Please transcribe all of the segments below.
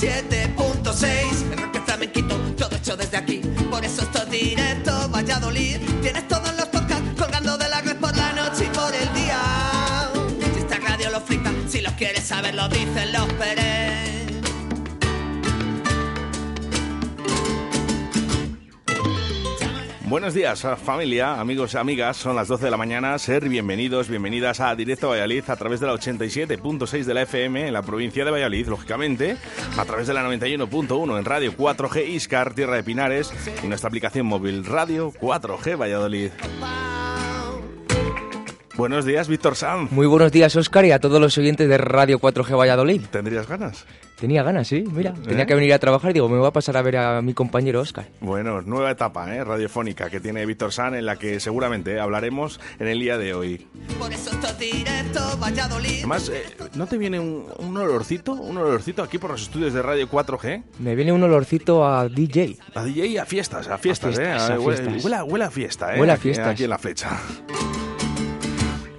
el 87.6. El rock flamenquito, todo hecho desde aquí. Por eso esto es directo, Valladolid. Tienes todos los podcasts colgando de la red por la noche y por el día. Si esta radio lo flipa, si lo quieres saber, lo dicen los Pérez. Buenos días, familia, amigos y amigas. Son las 12 de la mañana. Ser bienvenidos, bienvenidas a Directo Valladolid a través de la 87.6 de la FM en la provincia de Valladolid, lógicamente, a través de la 91.1 en Radio 4G Iscar, Tierra de Pinares, y nuestra aplicación móvil Radio 4G Valladolid. Buenos días, Víctor Sanz. Muy buenos días, Óscar, y a todos los oyentes de Radio 4G Valladolid. ¿Tendrías ganas? Tenía ganas, sí, mira. Tenía ¿Eh? que venir a trabajar y digo, me voy a pasar a ver a mi compañero Óscar. Bueno, nueva etapa ¿eh? radiofónica que tiene Víctor San en la que seguramente ¿eh? hablaremos en el día de hoy. Por eso esto es directo, Valladolid. Además, eh, ¿no te viene un, un olorcito? Un olorcito aquí por los estudios de Radio 4G. Me viene un olorcito a DJ. A DJ y a fiestas, a fiestas, fiestas, ¿eh? a Huele, fiestas. huele a- huele a fiesta, ¿eh? Huele a Aquí- fiestas. Aquí en la flecha.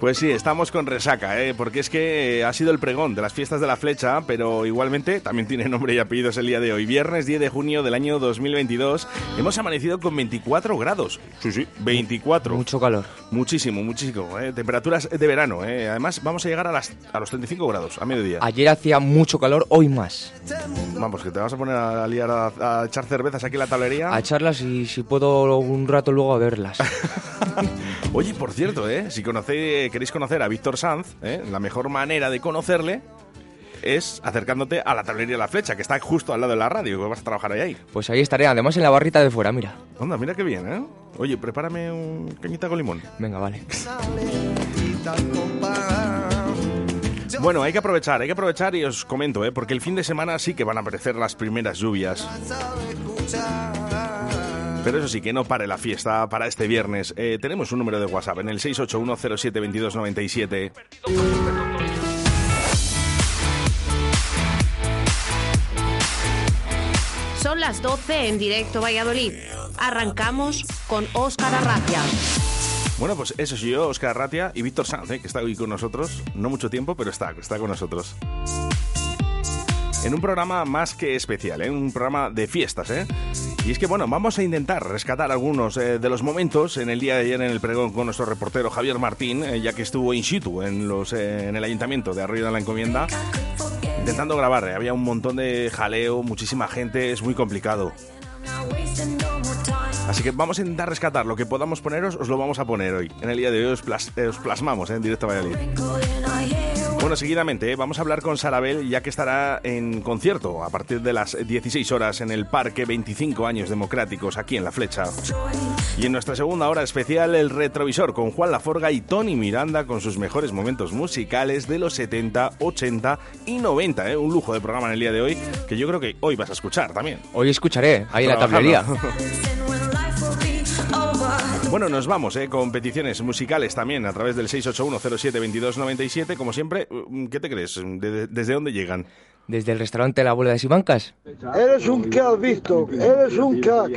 Pues sí, estamos con resaca, ¿eh? porque es que ha sido el pregón de las fiestas de la flecha, pero igualmente también tiene nombre y apellidos el día de hoy. Viernes 10 de junio del año 2022, hemos amanecido con 24 grados. Sí, sí, 24. Mucho calor. Muchísimo, muchísimo. ¿eh? Temperaturas de verano. ¿eh? Además, vamos a llegar a, las, a los 35 grados a mediodía. Ayer hacía mucho calor, hoy más. Vamos, que te vas a poner a liar a, a echar cervezas aquí en la tablería. A echarlas y si puedo un rato luego a verlas. Oye, por cierto, ¿eh? si conocéis, queréis conocer a Víctor Sanz, ¿eh? la mejor manera de conocerle es acercándote a la tablería La Flecha, que está justo al lado de la radio, que vas a trabajar ahí. ahí. Pues ahí estaré, además en la barrita de fuera, mira. Onda, mira qué bien, ¿eh? Oye, prepárame un cañita con limón. Venga, vale. Bueno, hay que aprovechar, hay que aprovechar y os comento, ¿eh? porque el fin de semana sí que van a aparecer las primeras lluvias. Pero eso sí, que no pare la fiesta para este viernes. Eh, tenemos un número de WhatsApp en el 681072297. Son las 12 en directo Valladolid. Arrancamos con Óscar Arracia. Bueno, pues eso soy yo, Oscar Ratia y Víctor Sanz, ¿eh? que está hoy con nosotros. No mucho tiempo, pero está, está con nosotros. En un programa más que especial, ¿eh? un programa de fiestas. ¿eh? Y es que, bueno, vamos a intentar rescatar algunos eh, de los momentos en el día de ayer en el pregón con nuestro reportero Javier Martín, eh, ya que estuvo in situ en, los, eh, en el ayuntamiento de Arroyo de la Encomienda, intentando grabar. Había un montón de jaleo, muchísima gente, es muy complicado. Así que vamos a intentar rescatar lo que podamos poneros, os lo vamos a poner hoy. En el día de hoy os, plas- os plasmamos en directo a Valladolid. Bueno, seguidamente eh, vamos a hablar con Sarabel, ya que estará en concierto a partir de las 16 horas en el Parque 25 Años Democráticos, aquí en La Flecha. Y en nuestra segunda hora especial, el retrovisor con Juan Laforga y Tony Miranda con sus mejores momentos musicales de los 70, 80 y 90. ¿eh? Un lujo de programa en el día de hoy, que yo creo que hoy vas a escuchar también. Hoy escucharé, ahí en la tablería. Bueno, nos vamos ¿eh? con peticiones musicales también a través del 681072297. Como siempre, mm, ¿qué te crees? ¿De- ¿Desde dónde llegan? Desde el restaurante La Abuela de Simancas. Eres un crack, Víctor. Eres un crack.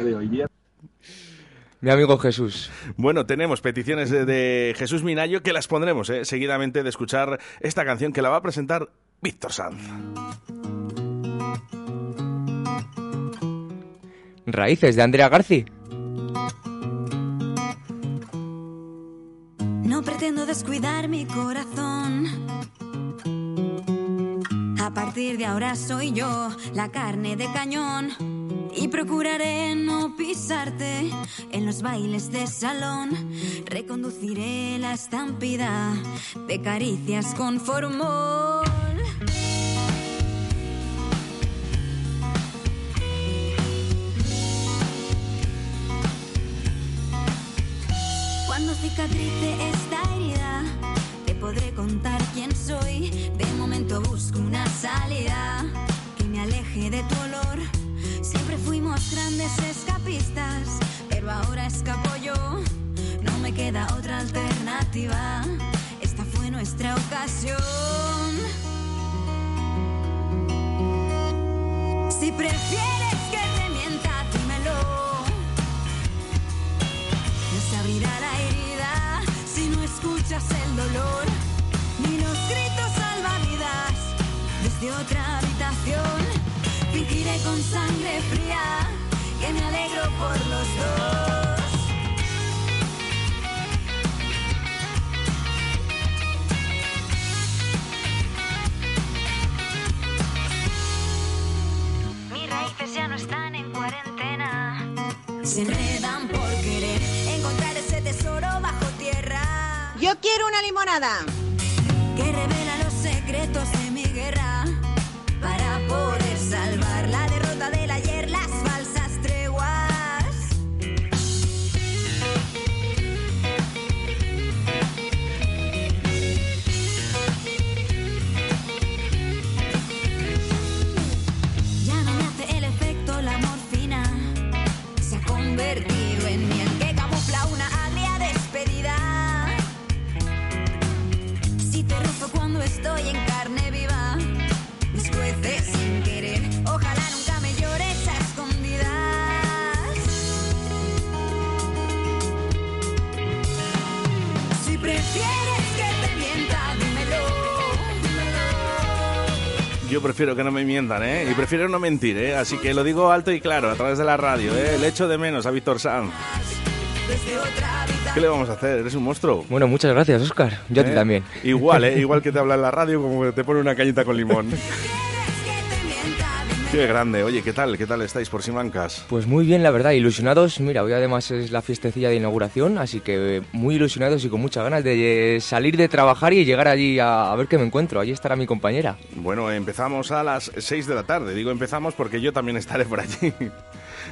Mi amigo Jesús. Bueno, tenemos peticiones de, de Jesús Minayo que las pondremos ¿eh? seguidamente de escuchar esta canción que la va a presentar Víctor Sanz. Raíces de Andrea Garci. Descuidar mi corazón. A partir de ahora soy yo la carne de cañón. Y procuraré no pisarte en los bailes de salón. Reconduciré la estampida de caricias con. Grandes escapistas, pero ahora escapo yo. No me queda otra alternativa. Esta fue nuestra ocasión. Si prefieres que te mienta, dímelo. No se abrirá la herida si no escuchas el dolor ni los gritos salvavidas desde otra habitación. Fingiré con sangre fría que me alegro por los dos. Mis raíces ya no están en cuarentena. Se enredan por querer encontrar ese tesoro bajo tierra. Yo quiero una limonada. Estoy en carne viva, me escuece sin querer. Ojalá nunca me llores a escondidas. Si prefieres que te mienta, dímelo. Yo prefiero que no me mientan, ¿eh? Y prefiero no mentir, ¿eh? Así que lo digo alto y claro, a través de la radio, ¿eh? Le echo de menos a Víctor Sanz. Desde otra. ¿Qué le vamos a hacer? Eres un monstruo. Bueno, muchas gracias, Oscar. Yo a ti ¿Eh? también. Igual, ¿eh? Igual que te habla en la radio, como que te pone una cañita con limón. ¿Quieres que te mienta? Dímelo. Qué grande. Oye, ¿qué tal? ¿Qué tal estáis por Simancas? Pues muy bien, la verdad, ilusionados. Mira, hoy además es la fiestecilla de inauguración, así que muy ilusionados y con muchas ganas de eh, salir de trabajar y llegar allí a, a ver qué me encuentro. Allí estará mi compañera. Bueno, empezamos a las 6 de la tarde. Digo empezamos porque yo también estaré por allí.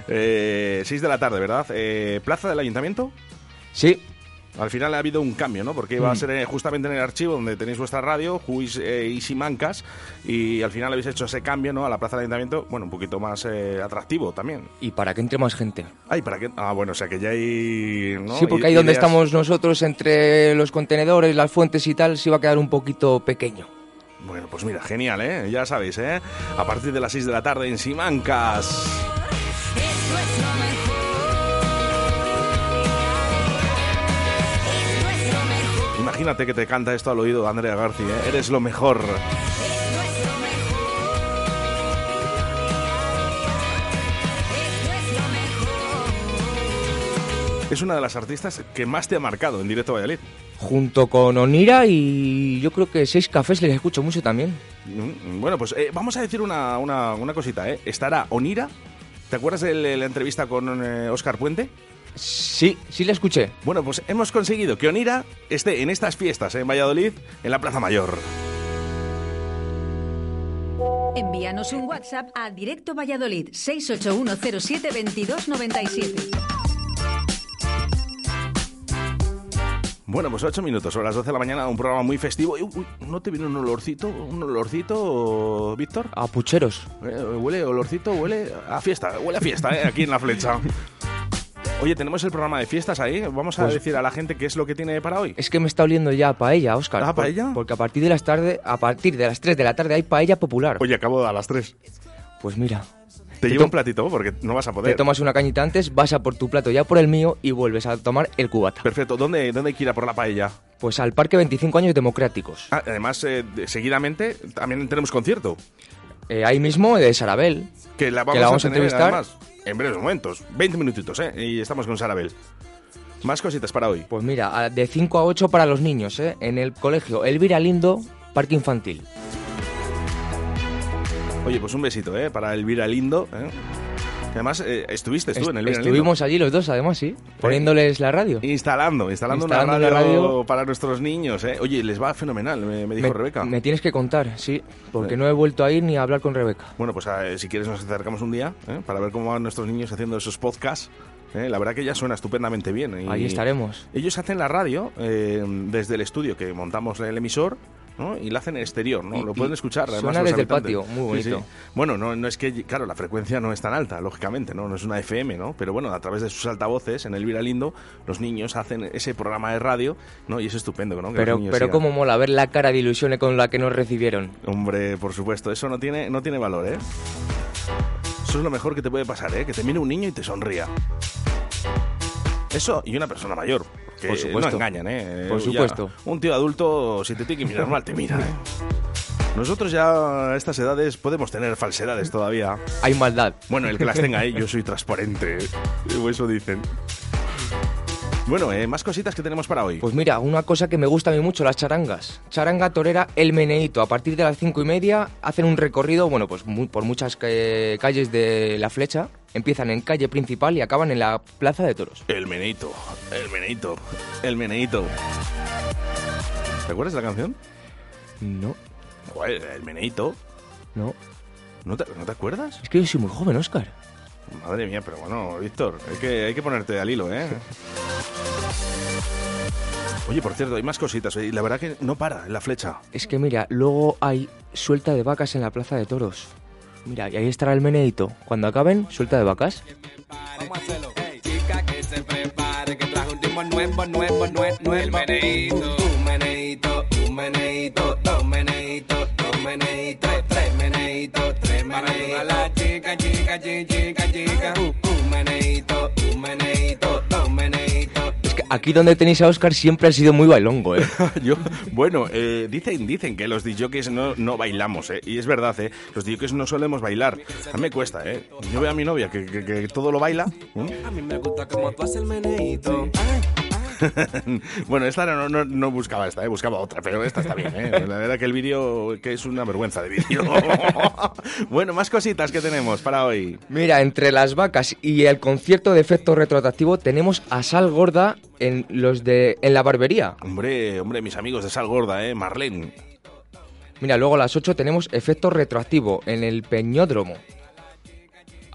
Eh, 6 de la tarde, ¿verdad? Eh, ¿Plaza del Ayuntamiento? Sí, Al final ha habido un cambio, ¿no? Porque iba a Mm. ser eh, justamente en el archivo donde tenéis vuestra radio, Juis eh, y Simancas, y al final habéis hecho ese cambio, ¿no? A la Plaza del Ayuntamiento, bueno, un poquito más eh, atractivo también. y para que entre más gente. Ay, ¿para qué? Ah, bueno, o sea que ya hay... ¿no? Sí, porque ahí donde ideas- estamos nosotros, entre los contenedores, las fuentes y tal, se iba a quedar un poquito pequeño. Bueno, pues mira, genial, ¿eh? Ya sabéis, ¿eh? A partir de las 6 de la tarde en Simancas. Esto es Imagínate que te canta esto al oído Andrea García, ¿eh? Eres lo mejor. Es una de las artistas que más te ha marcado en directo a Valladolid. Junto con Onira y yo creo que Seis Cafés les escucho mucho también. Mm, Bueno, pues eh, vamos a decir una, una, una cosita, ¿eh? Estará Onira. ¿Te acuerdas de la entrevista con eh, Oscar Puente? Sí, sí la escuché. Bueno, pues hemos conseguido que Onira esté en estas fiestas en Valladolid, en la Plaza Mayor. Envíanos un WhatsApp a Directo Valladolid 681072297. Bueno, pues ocho minutos, son las 12 de la mañana, un programa muy festivo. Uy, ¿No te viene un olorcito? ¿Un olorcito, Víctor? A pucheros. Eh, huele, olorcito, huele a fiesta, huele a fiesta, ¿eh? Aquí en la flecha. Oye, tenemos el programa de fiestas ahí. Vamos a Pues- decir a la gente qué es lo que tiene para hoy. Es que me está oliendo ya a paella, Oscar. ¿Ah, paella? Porque a partir de las tarde, a partir de las 3 de la tarde hay paella popular. Oye, acabo a las 3. Pues mira, Te Te llevo un platito porque no vas a te poder. tomas una cañita antes, vas a por tu plato ya por el mío y vuelves a tomar el cubata. Perfecto. ¿Dónde, ¿Dónde hay que ir a por la paella? Pues al Parque 25 años democráticos. Ah, además, eh, seguidamente también tenemos concierto. Eh, ahí mismo de Sarabel. Que la vamos, Que la vamos a tener, entrevistar. además, en breves momentos. 20 minutitos, ¿eh? Y estamos con Sarabel. Más cositas para hoy. Pues mira, de 5 a 8 para los niños, ¿eh? En el colegio Elvira Lindo, Parque Infantil. Oye, pues un besito, ¿eh? Para Elvira Lindo, ¿eh? Además, eh, estuviste tú Est- en Elvira Estuvimos allí los dos, además, sí. Poniéndoles la radio. Instalando, instalando, Instalando una radio, radio. para nuestros niños, ¿eh? Oye, les va fenomenal, me, me dijo me, Rebeca. me tienes que contar, sí. Porque Sí. no he vuelto a ir ni a hablar con Rebeca. Bueno, pues eh, si quieres nos acercamos un día ¿eh? para ver cómo van nuestros niños haciendo esos podcasts. ¿eh? La verdad que ya suena estupendamente bien. y- Ahí estaremos. Ellos hacen la radio eh, desde el estudio que montamos el emisor. ¿No? Y la hacen en exterior, ¿no? Y- Lo pueden escuchar. Además, suena los desde el patio, muy bonito. sí. Bueno, no, no es que, claro, la frecuencia no es tan alta, lógicamente, ¿no? No es una FM, ¿no? Pero bueno, a través de sus altavoces, en Elvira Lindo, los niños hacen ese programa de radio, ¿no? Y es estupendo, ¿no? Que Pero, pero sigan. cómo mola ver la cara de ilusión con la que nos recibieron. Hombre, por supuesto, eso no tiene, no tiene valor, ¿eh? Eso es lo mejor que te puede pasar, ¿eh? Que te mire un niño y te sonría. Eso y una persona mayor. Que Por supuesto. no engañan, ¿eh? Por Ya, supuesto. un tío adulto, si te tiene que mirar mal, te mira, ¿eh? Nosotros ya a estas edades podemos tener falsedades todavía. Hay maldad. Bueno, el que las tenga, ¿eh? yo soy transparente. O eso dicen. Bueno, eh, más cositas que tenemos para hoy. Pues mira, una cosa que me gusta a mí mucho, las charangas. Charanga torera El Meneito. A partir de las cinco y media hacen un recorrido, bueno, pues por muchas ca- calles de La Flecha. Empiezan en calle principal y acaban en la Plaza de Toros. El meneito, el meneito, el meneito. ¿Te acuerdas de la canción? No, Joder, el meneito. no. ¿No te, ¿No te acuerdas? Es que yo soy muy joven, Oscar. Madre mía, pero bueno, Víctor, hay que, hay que ponerte al hilo, ¿eh? Oye, por cierto, hay más cositas. Y la verdad que no para en la flecha. Es que mira, luego hay suelta de vacas en la Plaza de Toros. Mira, y ahí estará el Meneito. Cuando acaben, suelta de vacas. Vamos a hacerlo. Hey, chica, que se prepare, que trajo un ritmo nuevo, nuevo, nuevo, nuevo. El meneíto, un meneíto, un meneíto, dos meneítos, dos meneítos, tres, tres meneítos, tres meneítos. A la chica, chica, chica, chica, chica. Aquí donde tenéis a Oscar siempre ha sido muy bailongo, ¿eh? Yo, bueno, eh, dicen, dicen que los DJs no, no bailamos, ¿eh? Y es verdad, ¿eh? Los DJs no solemos bailar. A mí me cuesta, ¿eh? Yo veo a mi novia que, que- que todo lo baila. ¿eh? A mí me gusta como tú haces el meneíto. Ay, bueno, esta no, no, no buscaba esta, ¿eh? buscaba otra, pero esta está bien. ¿eh? La verdad que el vídeo, que es una vergüenza de vídeo. bueno, más cositas que tenemos para hoy. Mira, entre las vacas y el concierto de efecto retroactivo tenemos a Sal Gorda en los de en la barbería. Hombre, hombre, mis amigos de Sal Gorda, ¿eh? Marlene. Mira, luego a las 8 tenemos efecto retroactivo en el Peñódromo.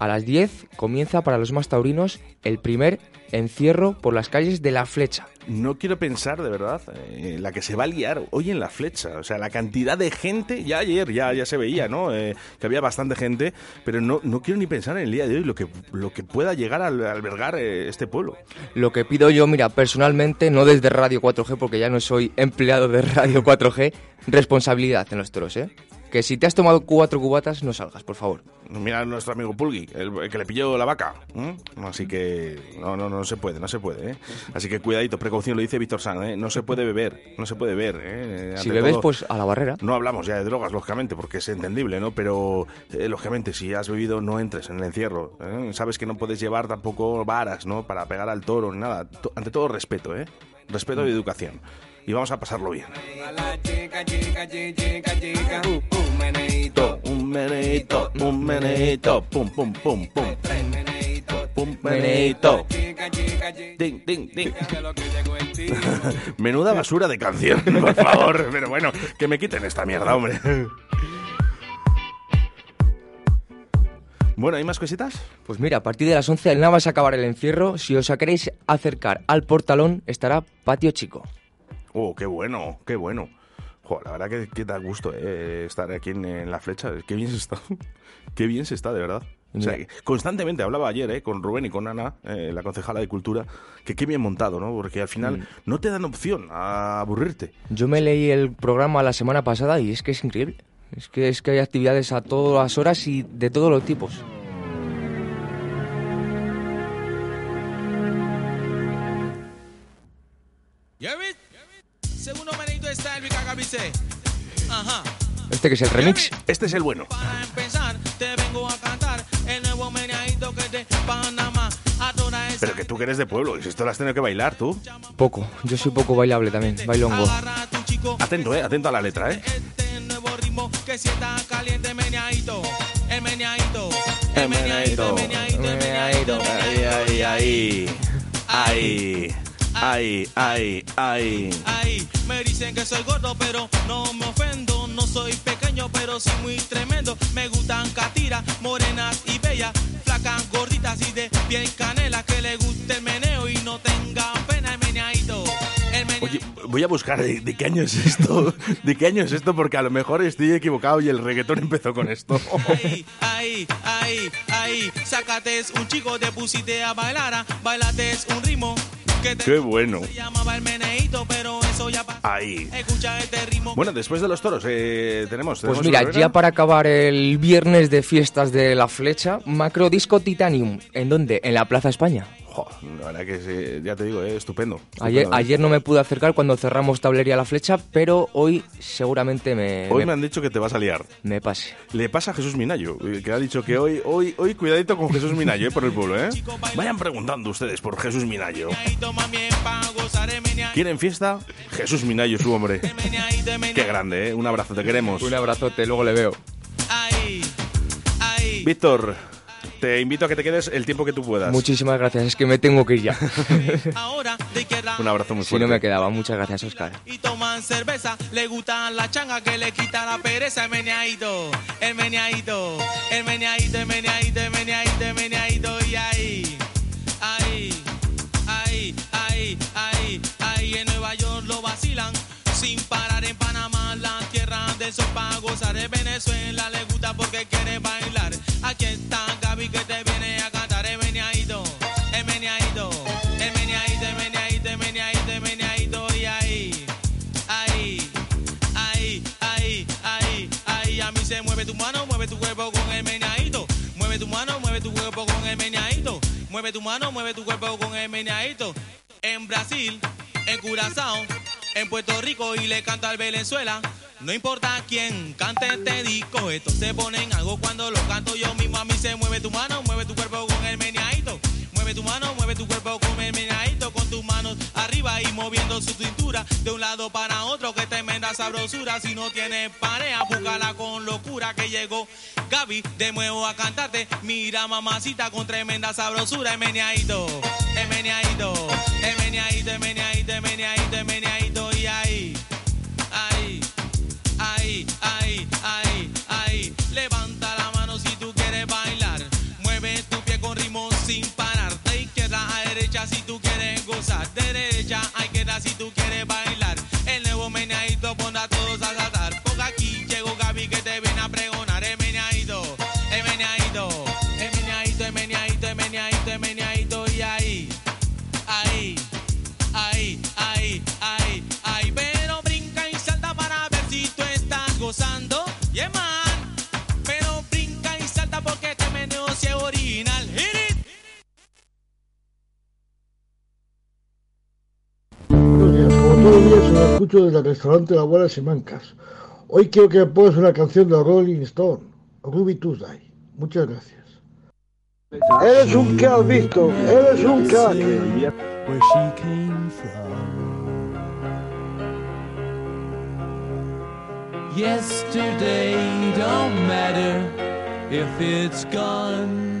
A las 10 comienza para los más taurinos el primer encierro por las calles de La Flecha. No quiero pensar, de verdad, eh, la que se va a liar hoy en la flecha. O sea, la cantidad de gente, ya ayer ya, ya se veía, ¿no? Eh, que había bastante gente, pero no, no quiero ni pensar en el día de hoy lo que, lo que pueda llegar a al- albergar eh, este pueblo. Lo que pido yo, mira, personalmente, no desde Radio 4G, porque ya no soy empleado de Radio 4G, responsabilidad en los toros, ¿eh? Que si te has tomado cuatro cubatas, no salgas, por favor. Mira a nuestro amigo Pulgui, el, el que le pilló la vaca. ¿eh? Así que no, no, no se puede, no se puede. ¿eh? Así que cuidadito, precaución, lo dice Víctor San, ¿eh? no se puede beber, no se puede beber. ¿eh? Si bebes, todo, pues a la barrera. No hablamos ya de drogas, lógicamente, porque es entendible, ¿no? Pero, eh, lógicamente, si has bebido, no entres en el encierro. ¿eh? Sabes que no puedes llevar tampoco varas, ¿no? Para pegar al toro, ni nada. Ante todo, respeto, ¿eh? Respeto y educación. Y vamos a pasarlo bien. Un. Menuda basura de canción, por favor. Pero bueno, que me quiten esta mierda, hombre. Bueno, ¿hay más cositas? Pues mira, a partir de las 11 nada más acabar el encierro, si os queréis acercar al portalón, estará Patio Chico. Oh, qué bueno, qué bueno. Jo, la verdad que, que da gusto eh, estar aquí en, en la flecha. Qué bien se está. Qué bien se está, de verdad. O sea, constantemente hablaba ayer eh, con Rubén y con Ana, eh, la concejala de Cultura, que qué bien montado, ¿no? Porque al final Mm. no te dan opción a aburrirte. Yo me leí el programa la semana pasada y es que es increíble. Es que, es que hay actividades a todas las horas y de todos los tipos. Jerry, segundo Ajá. Este que es el remix. Este es el bueno. Para empezar, te vengo a cantar el nuevo meneadito que es de Panamá. A toda esa Pero que tú que eres de pueblo, y si esto lo has tenido que bailar tú. Poco. Yo soy poco bailable también, bailongo. Atento, eh, atento a la letra, eh. Este nuevo ritmo que si está caliente, meneadito. El meneadito. El meneadito. El meneadito. El meneadito. Ay, ay, ay. Ay. Ay, ay, ay. Ay, me dicen que soy gordo, pero no me ofendo. No soy pequeño, pero sí muy tremendo. Me gustan catiras, morenas y bellas, flacas, gorditas y de piel canela. Que le guste el meneo y no tenga pena el meneadito. Oye, voy a buscar de, de qué año es esto. ¿De qué año es esto? Porque a lo mejor estoy equivocado y el reggaetón empezó con esto. Ahí, ahí, ahí, ahí, sácate un chico, te pusiste a bailar, ah, bailate un ritmo Qué bueno. Ahí. Bueno, después de los toros, eh, tenemos. Pues tenemos mira, Rivera. ya para acabar el viernes de fiestas de la flecha, Macro Disco Titanium. ¿En dónde? En la Plaza España. Jo, la verdad que sí, ya te digo, eh, estupendo. Ayer, ayer no me pude acercar cuando cerramos tablería La Flecha, pero hoy seguramente me, Hoy me, me han dicho que te vas a liar. me pase. Le pasa a Jesús Minayo, eh, que ha dicho que hoy, hoy, hoy cuidadito con Jesús Minayo, eh, por el pueblo, ¿eh? Vayan preguntando ustedes por Jesús Minayo. ¿Quieren fiesta? Jesús Minayo, su hombre. Qué grande, ¿eh? Un abrazo, te queremos. Un abrazote, luego le veo. Víctor, te invito a que te quedes el tiempo que tú puedas. Muchísimas gracias, es que me tengo que ir ya. Un abrazo muy si fuerte. no me quedaba, muchas gracias, Oscar. y toman cerveza. Le gustan la changa que le quita la pereza. El meneadito, el meneadito, el meneadito, el meneadito, el meneadito, el meneadito. Y ahí, ahí, ahí, ahí, ahí, ahí. En Nueva York lo vacilan. Sin parar en Panamá, la del sol para gozar. En Venezuela le gusta porque quiere bailar. Aquí está Gaby que te viene a cantar. El meneadito, el meneadito, el meneadito, el meneadito, el el meneadito. Y ahí, ahí, ahí, ahí, ahí, ahí. A mí se mueve tu mano, mueve tu cuerpo con el meneadito. Mueve tu mano, mueve tu cuerpo con el meneadito. Mueve tu mano, mueve tu cuerpo con el meneadito. En Brasil, en Curazao, en Puerto Rico y le canto al Venezuela. No importa quién cante este disco, esto se pone en algo cuando lo canto yo mismo. A mí se mueve tu mano, mueve tu cuerpo con el meneadito. Mueve tu mano, mueve tu cuerpo con el meneadito, con tus manos arriba y moviendo su cintura de un lado para otro. Que tremenda sabrosura. Si no tienes pareja, búscala con locura que llegó Gaby de nuevo a cantarte. Mira, mamacita, con tremenda sabrosura. El meneadito, el meneadito, el meneadito, el meneadito, el meneadito, el meneadito. Derecha a izquierda si tú quieres todos los días se lo escucho desde el restaurante La Abuela Simancas. Hoy quiero que me pongas una canción de Rolling Stone, Ruby Tuesday. Muchas gracias. Eres un crack, Víctor, eres un crack. where she came from. Yesterday don't matter if it's gone.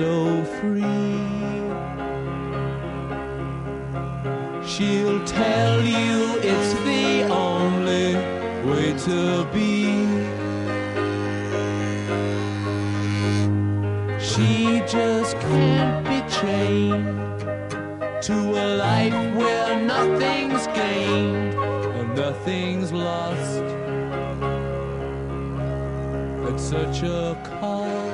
So free. She'll tell you it's the only way to be. She just can't be chained to a life where nothing's gained and nothing's lost at such a cost.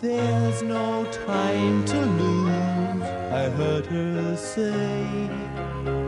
There's no time to lose, I heard her say.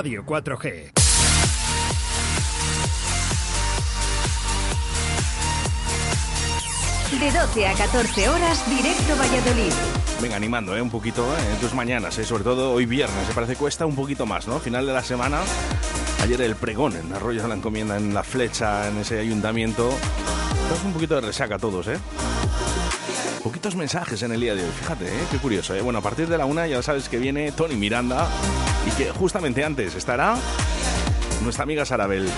Radio 4G. De 12 a 14 horas, directo Valladolid. Venga, animando, ¿eh? Un poquito ¿eh? en tus mañanas, ¿eh? sobre todo hoy viernes. Se parece cuesta un poquito más, ¿no? Final de la semana. Ayer el pregón en Arroyo de la Encomienda, en la flecha, en ese ayuntamiento. Estamos un poquito de resaca todos, ¿eh? Poquitos mensajes en el día de hoy, fíjate, ¿eh? qué curioso. ¿eh? Bueno, a partir de la una ya sabes que viene Tony Miranda que justamente antes estará nuestra amiga Sarabel.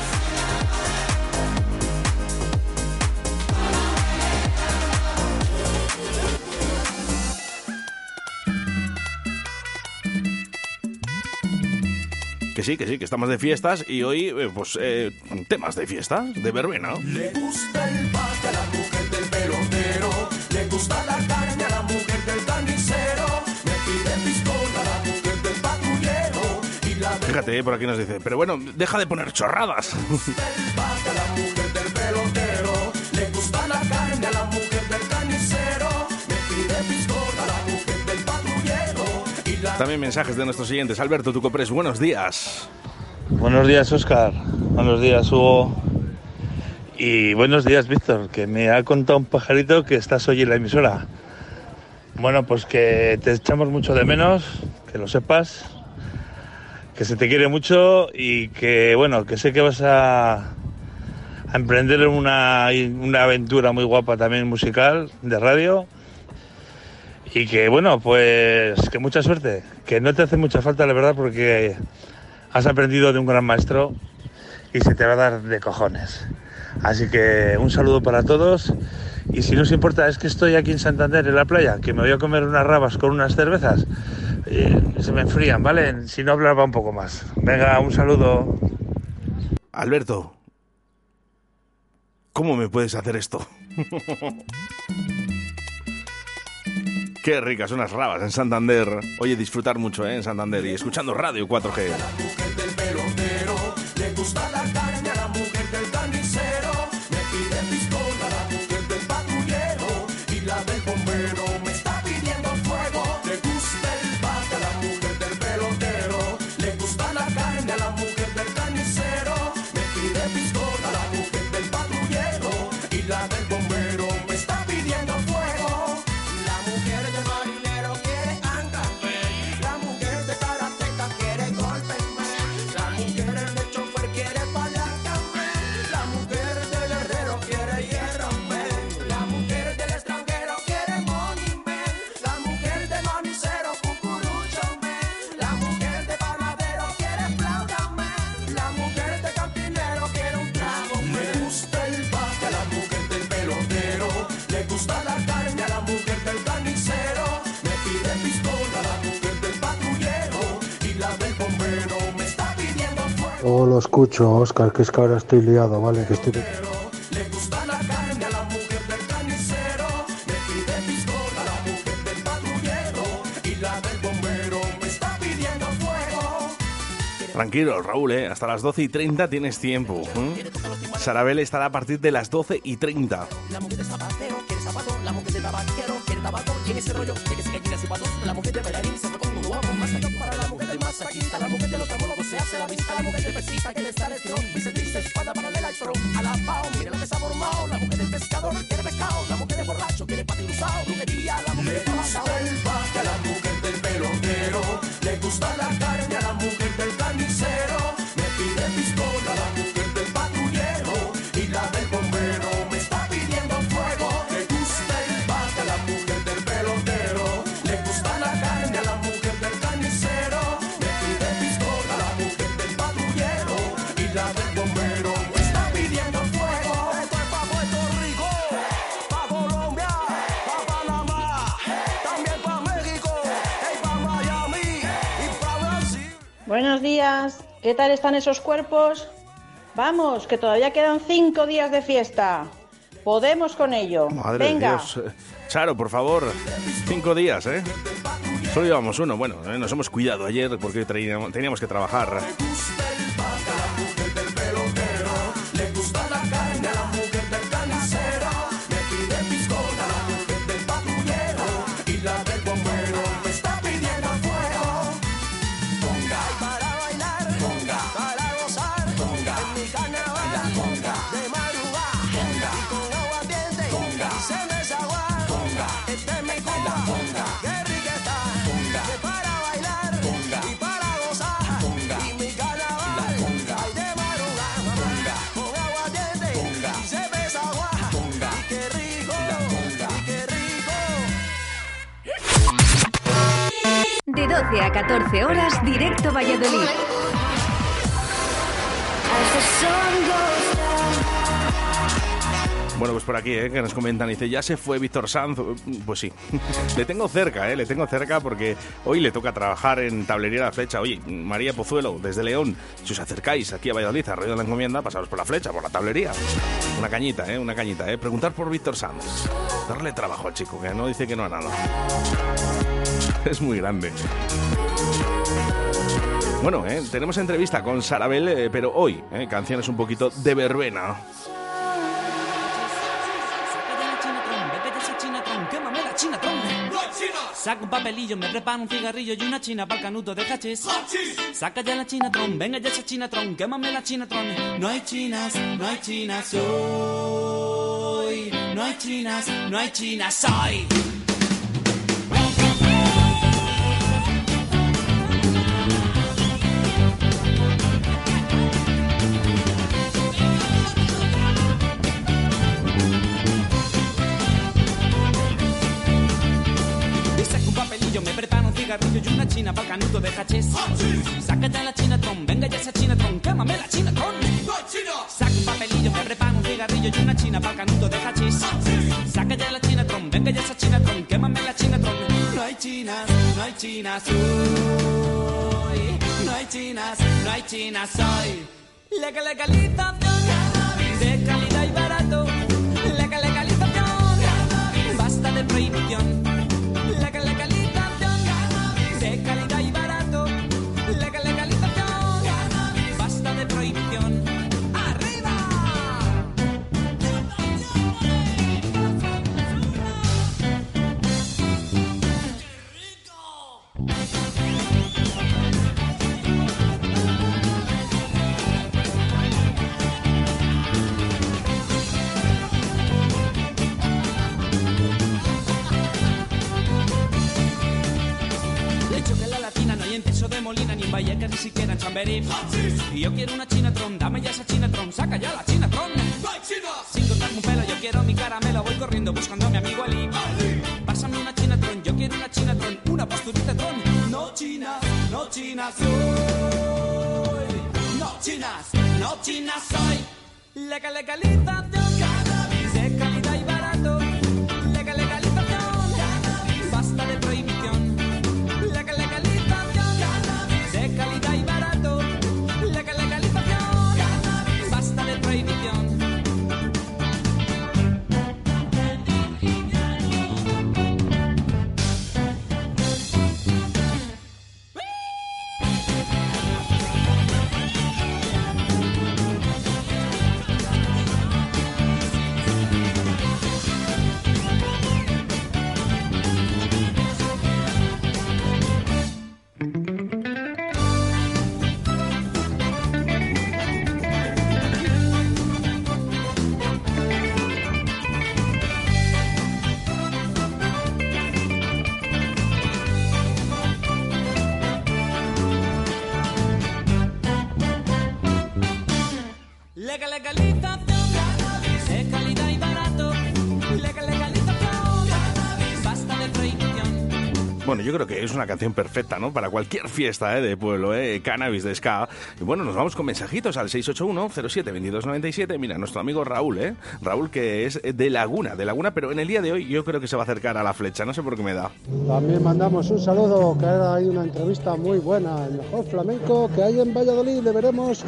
Que sí, que sí, que estamos de fiestas y hoy, eh, pues, eh, temas de fiesta, de verbena. Le gusta el pate Fíjate, eh, por aquí nos dice, pero bueno, deja de poner chorradas. También mensajes de nuestros siguientes. Alberto Tucopres, buenos días. Buenos días, Oscar. Buenos días, Hugo. Y buenos días, Víctor, que me ha contado un pajarito que estás hoy en la emisora. Bueno, pues que te echamos mucho de menos, que lo sepas, que se te quiere mucho y que, bueno, que sé que vas a, a emprender una, una aventura muy guapa también musical, de radio. Y que, bueno, pues que mucha suerte, que no te hace mucha falta, la verdad, porque has aprendido de un gran maestro y se te va a dar de cojones. Así que un saludo para todos y si no os importa es que estoy aquí en Santander en la playa, que me voy a comer unas rabas con unas cervezas, eh, se me enfrían, ¿vale? Si no hablaba un poco más. Venga, un saludo. Alberto, ¿cómo me puedes hacer esto? Qué ricas unas rabas en Santander. Oye, disfrutar mucho ¿eh? en Santander y escuchando Radio 4G. La del escucho, Oscar, que es que ahora estoy liado, ¿vale? Que estoy... Tranquilo, Raúl, ¿eh? hasta las 12 y 30 tienes tiempo. ¿eh? Sarabel estará a partir de las 12 y 30. Pesista que le sale el tirón, dice triste, espada paralela y tron, a la pao, mira lo que se Buenos días. ¿Qué tal están esos cuerpos? Vamos, que todavía quedan cinco días de fiesta. Podemos con ello. Madre Venga. Dios. Charo, por favor, cinco días, ¿eh? Solo llevamos uno. Bueno, eh, nos hemos cuidado ayer porque teníamos que trabajar. 12 a 14 horas, directo Valladolid. Bueno, pues por aquí, ¿eh? que nos comentan, dice, ya se fue Víctor Sanz. Pues sí, le tengo cerca, ¿eh? le tengo cerca porque hoy le toca trabajar en Tablería La Flecha. Oye, María Pozuelo, desde León, si os acercáis aquí a Valladolid, a de la Encomienda, pasaros por la flecha, por la tablería. Una cañita, ¿eh? una cañita. ¿eh? Preguntar por Víctor Sanz. Darle trabajo al chico, que no dice que no a nada. Es muy grande. Bueno, ¿eh? tenemos entrevista con Sarabel, eh, pero hoy, ¿eh? canciones un poquito de verbena. Saca un papelillo, me preparo un cigarrillo y una china para el canuto de cachis. Saca ya la chinatron, venga ya esa chinatron, quémame la chinatron. No hay chinas, no hay chinas hoy. No hay chinas, no hay chinas hoy. China para el canuto de hachís. Saca ya la chinatron, venga ya esa chinatron, quémame la chinatron. Saca un papelillo, me preparo un cigarrillo y una china para el canuto de hachís. Saca ya la chinatron, venga ya esa chinatron, quémame la chinatron. No hay chinas, no hay chinas. No hay chinas, no hay chinas hoy. Legal, legalización de calidad y barato. Legal, legalización, basta de prohibición. Chamberí. Y yo quiero una chinatron, dame ya esa chinatron, saca ya la chinatron. Sin cortarme un pelo, yo quiero mi caramelo, voy corriendo buscando a mi amigo Ali. Pásame una chinatron, yo quiero una chinatron, una posturita tron. No chinas, no chinas soy. No chinas, no chinas soy. Legal, legalización. De Bueno, yo creo que es una canción perfecta, ¿no? Para cualquier fiesta ¿eh? de pueblo, ¿eh? Cannabis de ska. Y bueno, nos vamos con mensajitos al 681-07-2297. Mira, nuestro amigo Raúl, ¿eh? Raúl que es de Laguna, de Laguna, pero en el día de hoy yo creo que se va a acercar a la flecha. No sé por qué me da. También mandamos un saludo, que hay una entrevista muy buena, el mejor flamenco que hay en Valladolid. Le veremos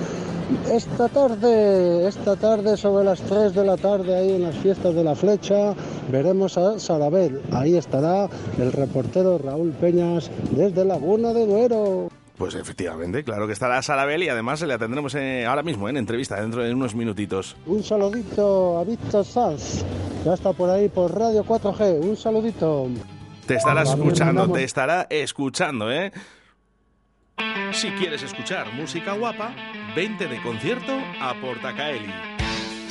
esta tarde, esta tarde sobre las 3 de la tarde ahí en las fiestas de la flecha. Veremos a Sarabel. Ahí estará el reportero Raúl Peñas desde Laguna de Duero. Pues efectivamente, claro que estará Sarabel y además le atendremos eh, ahora mismo en entrevista, dentro de unos minutitos. Un saludito a Víctor Sanz, ya está por ahí por Radio 4G. Un saludito. Te estará escuchando, te estará escuchando, ¿eh? Si quieres escuchar música guapa, vente de concierto a Portacaeli.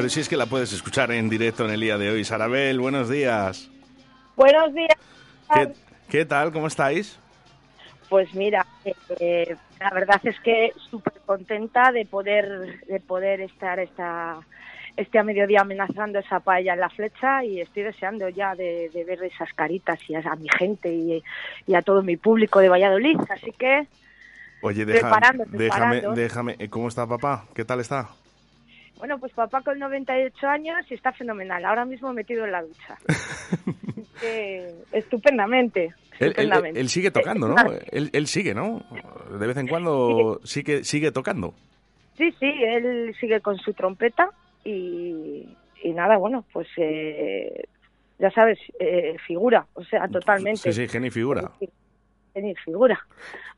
Pero si es que la puedes escuchar en directo en el día de hoy. Sarabel, buenos días. Buenos días. ¿Qué, qué tal? ¿Cómo estáis? Pues mira, eh, la verdad es que súper contenta de poder de poder estar esta este a mediodía amenazando esa paella en la flecha y estoy deseando ya de, de ver esas caritas y a, a mi gente y, y a todo mi público de Valladolid. Así que Oye, deja- Preparando, déjame, preparando. déjame. eh, ¿Cómo está papá? ¿Qué tal está? Bueno, pues papá con 98 años y está fenomenal. Ahora mismo metido en la ducha. Que estupendamente. Él, él- estupendamente. él sigue tocando, ¿no? Él, él sigue, ¿no? De vez en cuando sigue, sigue tocando. Sí, sí, él sigue con su trompeta y, y nada, bueno, pues eh, ya sabes, eh, figura, o sea, totalmente. Sí, sí, genio figura. Ni figura.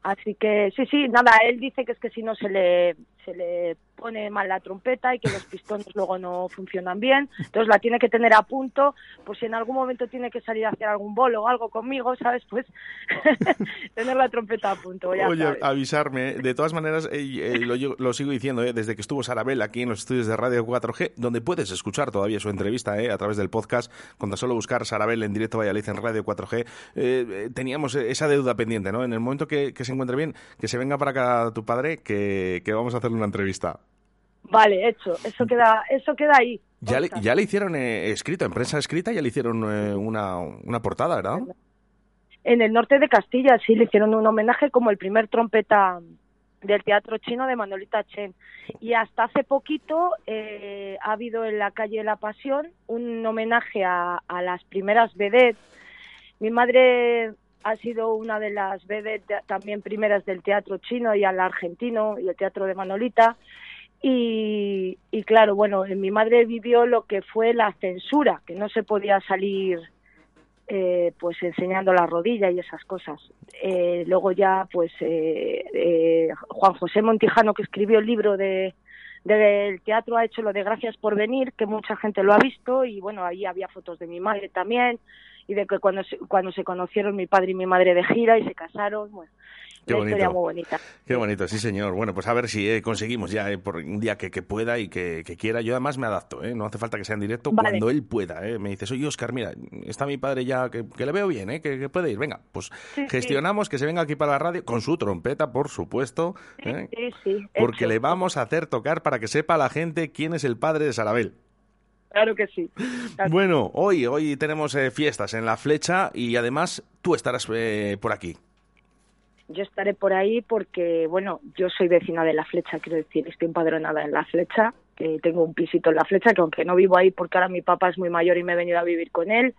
Así que sí, sí, nada, él dice que es que si no se le, se le pone mal la trompeta y que los pistones luego no funcionan bien, entonces la tiene que tener a punto, pues si en algún momento tiene que salir a hacer algún bolo o algo conmigo, ¿sabes? Pues tener la trompeta a punto, ya Oye, sabes. avisarme. De todas maneras, eh, eh, lo, sigo diciendo, eh, desde que estuvo Sarabel aquí en los estudios de Radio 4G, donde puedes escuchar todavía su entrevista eh, a través del podcast, con tan solo buscar Sarabel en directo Valladolid en Radio 4G, eh, eh, teníamos eh, esa deuda pendiente, ¿no? En el momento que, que se encuentre bien, que se venga para acá tu padre, que, que vamos a hacerle una entrevista. Vale, hecho, eso queda, eso queda ahí. Ya le, ya le hicieron eh, escrito, en prensa escrita, ya le hicieron eh, una, una portada, ¿verdad? En el norte de Castilla sí le hicieron un homenaje como el primer trompeta del teatro chino de Manolita Chen. Y hasta hace poquito eh, ha habido en la calle La Pasión un homenaje a, a las primeras vedettes. Mi madre ha sido una de las de- también primeras del teatro chino y al argentino y el teatro de Manolita. Y, y claro, bueno, mi madre vivió lo que fue la censura, que no se podía salir eh, pues enseñando la rodilla y esas cosas. Eh, luego ya, pues eh, eh, Juan José Montijano, que escribió el libro de del teatro, ha hecho lo de Gracias por venir, que mucha gente lo ha visto y bueno, ahí había fotos de mi madre también y de que cuando se, cuando se conocieron mi padre y mi madre de gira y se casaron, bueno, Qué una historia bonito. muy bonita. Qué bonito, sí señor. Bueno, pues a ver si eh, conseguimos ya eh, por un día que, que pueda y que, que quiera. Yo además me adapto, ¿eh? no hace falta que sea en directo Vale. cuando él pueda. ¿eh? Me dices, oye Oscar, mira, está mi padre ya, que, que le veo bien, ¿eh? que, puede ir. Venga, pues Sí, gestionamos que se venga aquí para la radio con su trompeta, por supuesto, ¿eh? Sí, sí, porque hecho. le vamos a hacer tocar para que sepa la gente quién es el padre de Sarabel. Claro que sí. Bueno, hoy, hoy tenemos eh, fiestas en la flecha y además tú estarás eh, por aquí. Yo estaré por ahí porque, bueno, yo soy vecina de La Flecha, quiero decir, estoy empadronada en La Flecha, tengo un pisito en La Flecha, que aunque no vivo ahí porque ahora mi papá es muy mayor y me he venido a vivir con él,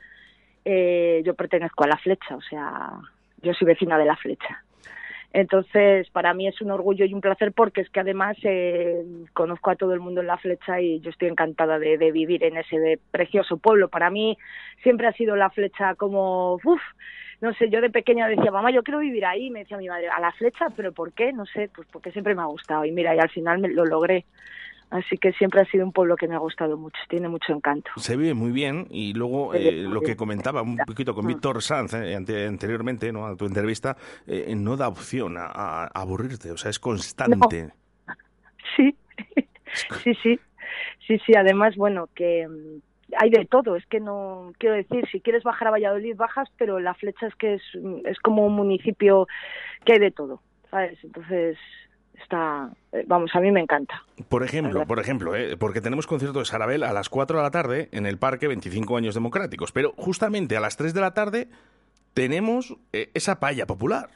eh, yo pertenezco a La Flecha, o sea, yo soy vecina de La Flecha. Entonces, para mí es un orgullo y un placer porque es que además eh, conozco a todo el mundo en La Flecha y yo estoy encantada de, de vivir en ese precioso pueblo. Para mí siempre ha sido La Flecha como, uff, no sé, yo de pequeña decía, mamá, yo quiero vivir ahí, me decía mi madre, a la flecha, pero ¿por qué? No sé, pues porque siempre me ha gustado y mira, y al final me lo logré. Así que siempre ha sido un pueblo que me ha gustado mucho, tiene mucho encanto. Se vive muy bien y luego eh, lo que comentaba un poquito con Víctor Sanz eh, ante- anteriormente, ¿no? a tu entrevista, eh, no da opción a, a aburrirte, o sea, es constante. Sí, sí, sí, sí, sí. Además, bueno, que mm, hay de todo. Es que no quiero decir, si quieres bajar a Valladolid bajas, pero la flecha es que es, mm, es como un municipio que hay de todo, ¿sabes? Entonces está, eh, vamos, a mí me encanta. Por ejemplo, por ejemplo, eh, porque tenemos concierto de Sarabel a las 4 de la tarde en el Parque 25 Años Democráticos, pero justamente a las 3 de la tarde tenemos eh, esa paella popular.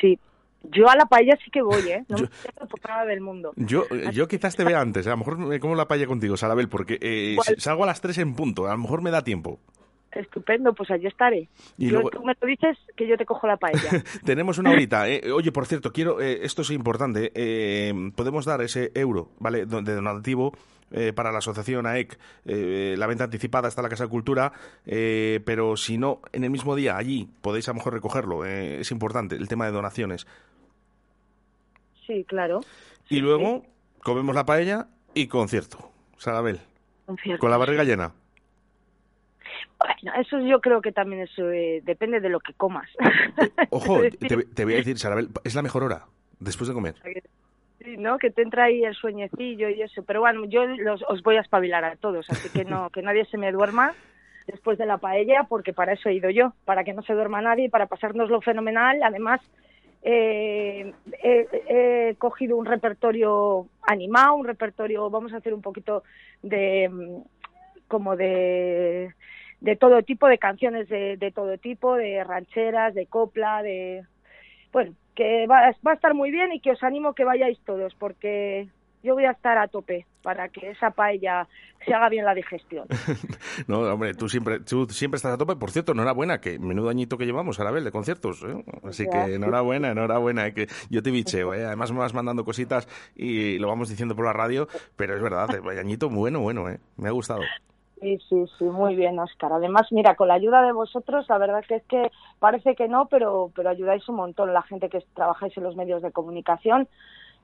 Sí. Yo a la paella sí que voy, ¿eh? No me por nada del mundo. Yo, yo quizás te vea antes, a lo mejor me como la paella contigo, Sarabel, porque eh, salgo a las 3 en punto, a lo mejor me da tiempo. Estupendo, pues allí estaré. Y luego- Tú me lo dices que yo te cojo la paella. Tenemos una horita. eh. Oye, por cierto, quiero, eh, esto es importante, eh, podemos dar ese euro, ¿vale? De donativo eh, para la asociación AEC. Eh, la venta anticipada está en la Casa de Cultura, eh, pero si no, en el mismo día, allí, podéis a lo mejor recogerlo. eh, es importante el tema de donaciones. Sí, claro. Y luego, comemos la paella y concierto. Sarabel, Concierto. con la barriga llena. Bueno, eso yo creo que también eso eh, depende de lo que comas. Ojo, te, te voy a decir, Sarabel, es la mejor hora, después de comer. Sí, ¿no? Que te entra ahí el sueñecillo y eso. Pero bueno, yo los, os voy a espabilar a todos, así que no, que nadie se me duerma después de la paella, porque para eso he ido yo, para que no se duerma nadie, para pasárnoslo fenomenal. Además, eh, he, he cogido un repertorio animado, un repertorio, vamos a hacer un poquito de mm, como de de todo tipo de canciones de, de todo tipo, de rancheras, de copla, de bueno, que va, va a estar muy bien y que os animo que vayáis todos porque yo voy a estar a tope para que esa paella se haga bien la digestión. No, hombre, tú siempre, tú siempre estás a tope. Por cierto, enhorabuena, que menudo añito que llevamos, Arabel, de conciertos. ¿eh? Así que enhorabuena, enhorabuena. eh, que yo te bicheo, ¿eh? Además me vas mandando cositas y lo vamos diciendo por la radio, pero es verdad, eh, añito bueno, bueno, ¿eh? Me ha gustado. Sí, sí, sí, muy bien, Oscar. Además, mira, con la ayuda de vosotros, la verdad que es que parece que no, pero, pero ayudáis un montón la gente que trabajáis en los medios de comunicación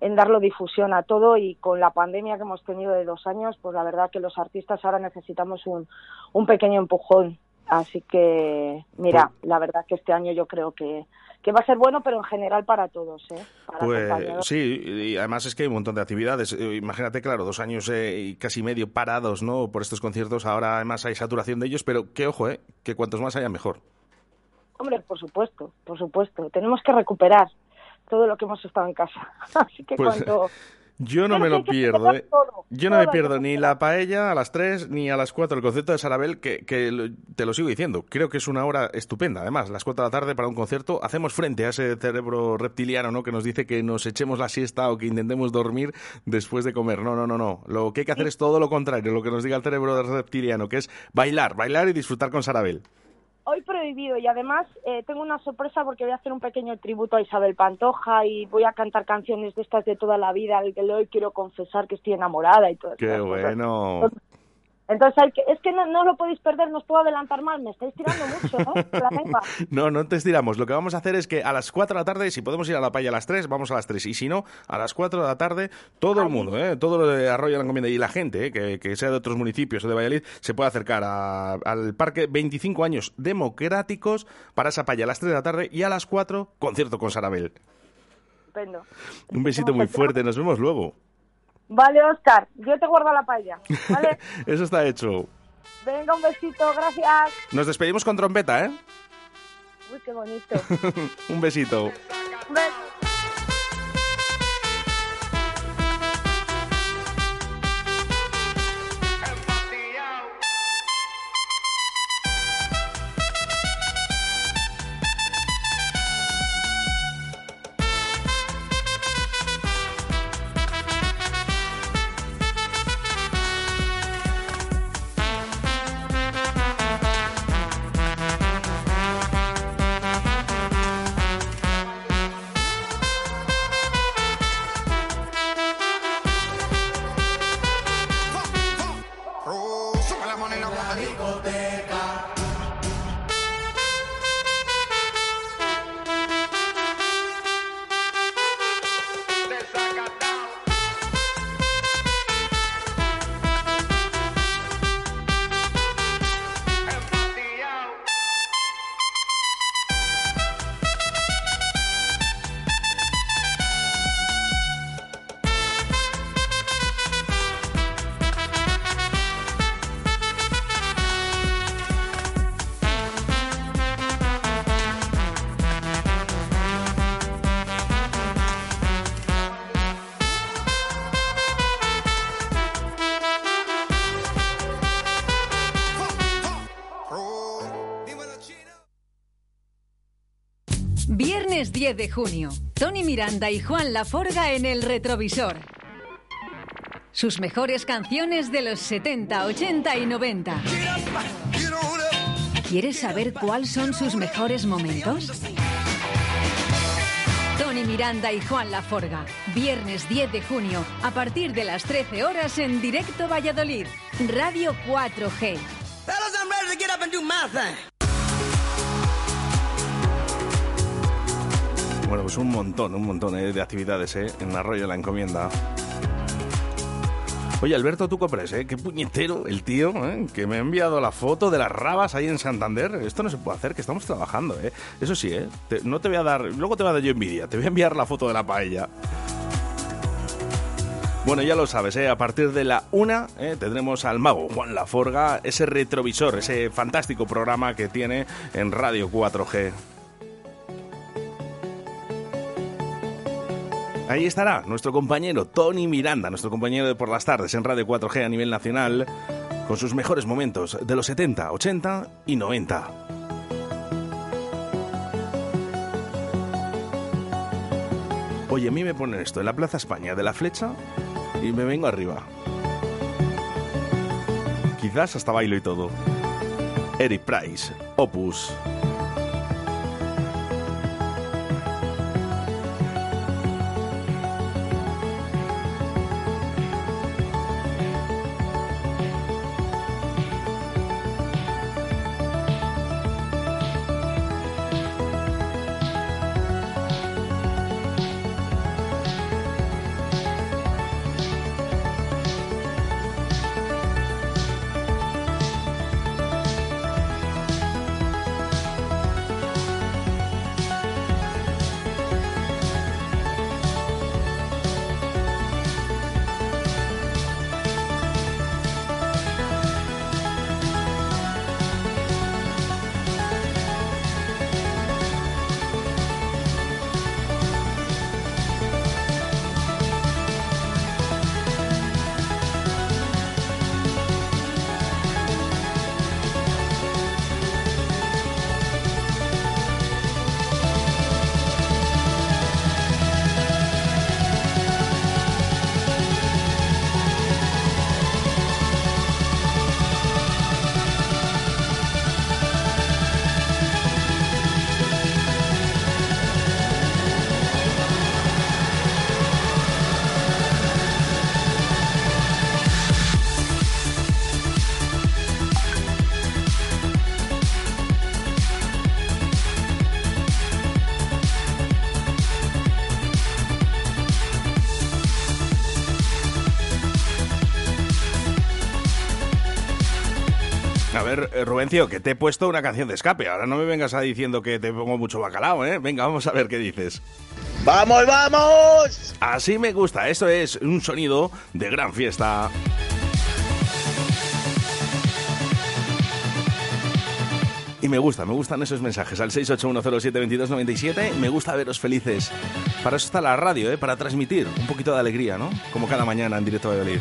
en darlo difusión a todo y con la pandemia que hemos tenido de dos años, pues la verdad que los artistas ahora necesitamos un, un pequeño empujón. Así que, mira, la verdad que este año yo creo que, que va a ser bueno, pero en general para todos, ¿eh? Para Pues sí, y además es que hay un montón de actividades. Eh, Imagínate, claro, dos años eh, y casi medio parados, ¿no? Por estos conciertos, ahora además hay saturación de ellos, pero que ojo, ¿eh? Que cuantos más haya, mejor. Hombre, por supuesto, por supuesto. Tenemos que recuperar todo lo que hemos estado en casa. Así que Pues, cuando... Yo no me lo pierdo, ¿eh? Yo no me pierdo ni la paella a las 3 ni a las 4. El concepto de Sarabel, que, que te lo sigo diciendo, creo que es una hora estupenda. Además, las 4 de la tarde para un concierto, hacemos frente a ese cerebro reptiliano, ¿no? Que nos dice que nos echemos la siesta o que intentemos dormir después de comer. No, no, no, no. Lo que hay que hacer es todo lo contrario, lo que nos diga el cerebro reptiliano, que es bailar, bailar y disfrutar con Sarabel. Hoy prohibido y además eh, tengo una sorpresa porque voy a hacer un pequeño tributo a Isabel Pantoja y voy a cantar canciones de estas de toda la vida, el que hoy quiero confesar que estoy enamorada y todo Qué bueno. Entonces hay que, es que no, no lo podéis perder, no os puedo adelantar mal, me estáis tirando mucho, ¿no? La. No, no te estiramos. Lo que vamos a hacer es que a las 4 de la tarde, si podemos ir a la paella a las 3, vamos a las 3. Y si no, a las 4 de la tarde, todo el mundo, ¿eh? todo lo de Arroyo de la Encomienda y la gente, ¿eh? que, que sea de otros municipios o de Valladolid, se puede acercar a- al parque 25 años democráticos para esa paella a las 3 de la tarde y a las 4, concierto con Sarabel. Estupendo. Un besito muy fuerte, nos vemos luego. Vale, Oscar, yo te guardo la paella, ¿vale? Eso está hecho. Venga, un besito, gracias. Nos despedimos con trompeta, ¿eh? Uy, qué bonito. Un besito. Un beso. Junio. Tony Miranda y Juan Laforga en el retrovisor. Sus mejores canciones de los 70, 80 y 90. ¿Quieres saber cuáles son sus mejores momentos? Tony Miranda y Juan Laforga. Viernes 10 de junio, a partir de las 13 horas en Directo Valladolid. Radio 4G. Bueno, pues un montón, un montón eh, de actividades eh, en Arroyo la Encomienda. Oye, Alberto, tú compres, ¿eh? Qué puñetero el tío, ¿eh? Que me ha enviado la foto de las rabas ahí en Santander. Esto no se puede hacer, que estamos trabajando, ¿eh? Eso sí, ¿eh? No te voy a dar... Luego te voy a dar yo envidia. Te voy a enviar la foto de la paella. Bueno, ya lo sabes, ¿eh? a partir de la una ¿eh? tendremos al mago Juan Laforga, ese retrovisor, ese fantástico programa que tiene en Radio 4G. Ahí estará nuestro compañero Tony Miranda, nuestro compañero de por las tardes en Radio 4G a nivel nacional, con sus mejores momentos de los 70, 80 y 90. Oye, a mí me ponen esto en la Plaza España de la Flecha y me vengo arriba. Quizás hasta bailo y todo. Eric Price, Opus. Rubencio, que te he puesto una canción de escape. Ahora no me vengas a diciendo que te pongo mucho bacalao, ¿eh? Venga, vamos a ver qué dices. ¡Vamos, vamos! Así me gusta. Eso es un sonido de gran fiesta. Y me gusta, me gustan esos mensajes al 681072297. Me gusta veros felices. Para eso está la radio, ¿eh? Para transmitir un poquito de alegría, ¿no? Como cada mañana en directo a Valladolid.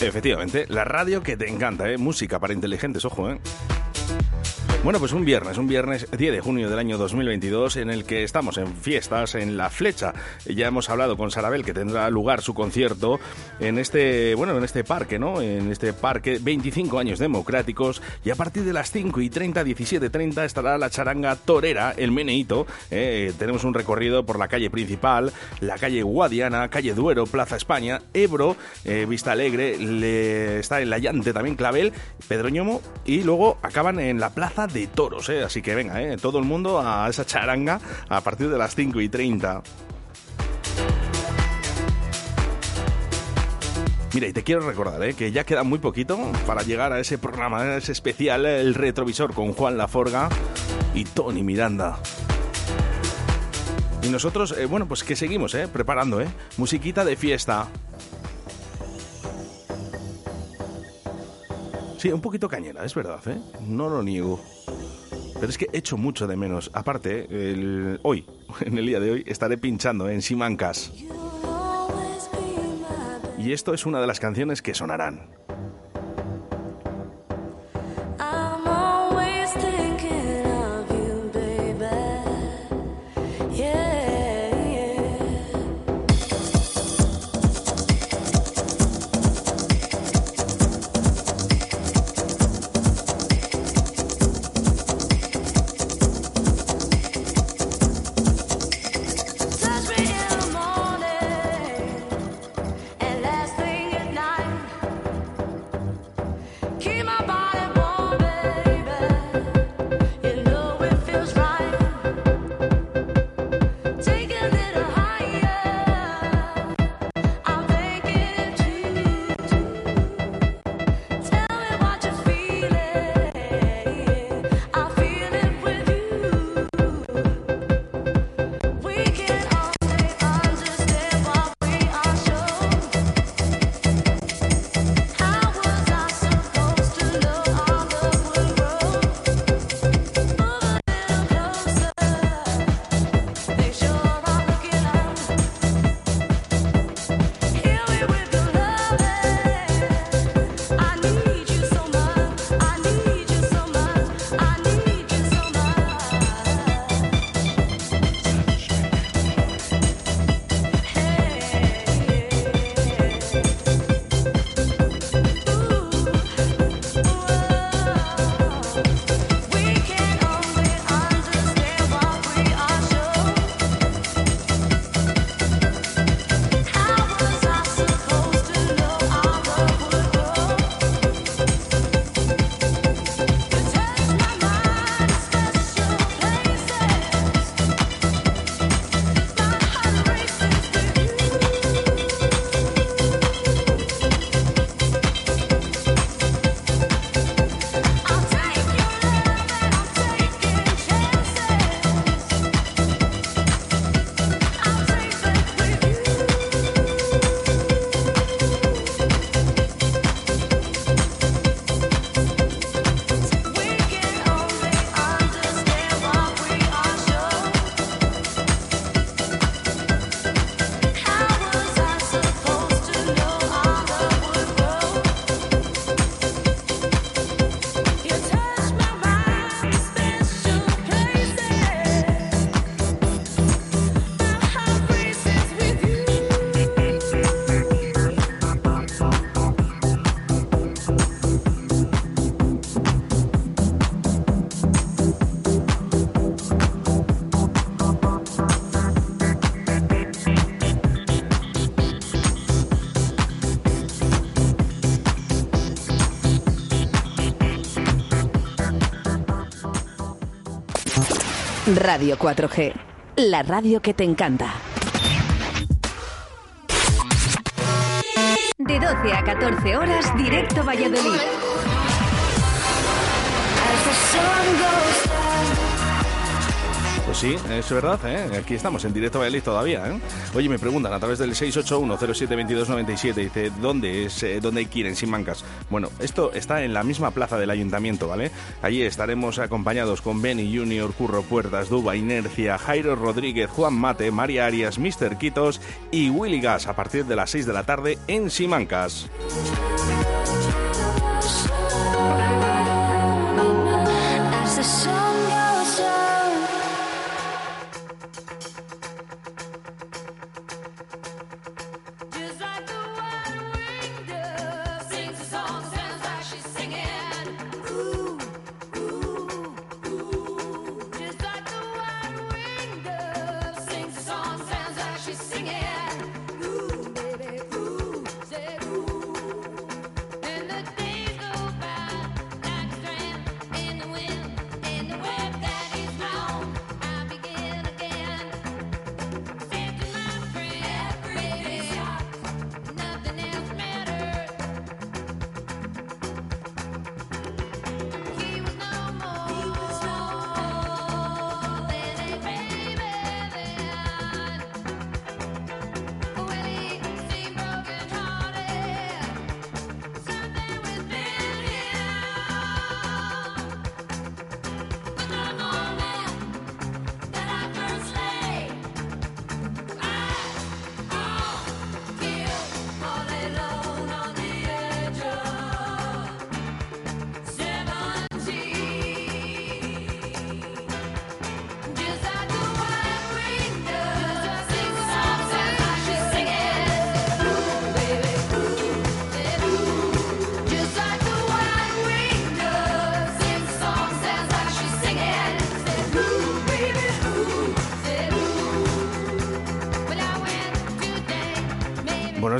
Efectivamente, la radio que te encanta, ¿eh? Música para inteligentes, ojo, ¿eh? Bueno, pues un viernes, un viernes 10 de junio del año 2022 en el que estamos en fiestas en La Flecha. Ya hemos hablado con Sarabel que tendrá lugar su concierto en este, bueno, en este parque, ¿no? En este parque 25 años democráticos y a partir de las 5 y 30, 17 30 estará la charanga torera, el meneíto. ¿eh? tenemos un recorrido por la calle principal, la calle Guadiana, calle Duero, Plaza España, Ebro, eh, Vista Alegre, le, está en La Llante también Clavel, Pedroñomo y luego acaban en la Plaza de Toros, ¿eh? así que venga, ¿eh? todo el mundo a esa charanga a partir de las 5 y 30. Mira, y te quiero recordar ¿eh? que ya queda muy poquito para llegar a ese programa, ese especial, el retrovisor con Juan Laforga y Tony Miranda. Y nosotros, bueno, pues que seguimos. Preparando. Musiquita de fiesta. Sí, un poquito cañera, es verdad, ¿eh? No lo niego. Pero es que echo mucho de menos. Aparte, el- hoy, en el día de hoy, estaré pinchando en Simancas. Y esto es una de las canciones que sonarán. Radio 4G, la radio que te encanta. De 12 a 14 horas, directo Valladolid. Sí, es verdad, ¿eh? Aquí estamos en directo Valladolid todavía, ¿eh? Oye, me preguntan a través del 681-072297, dice, ¿dónde es, eh, dónde hay que ir en Simancas? Bueno, esto está en la misma plaza del ayuntamiento, ¿vale? Allí estaremos acompañados con Benny Junior, Curro Puertas, Duba Inercia, Jairo Rodríguez, Juan Mate, María Arias, Mr. Quitos y Willy Gas a partir de las 6 de la tarde en Simancas.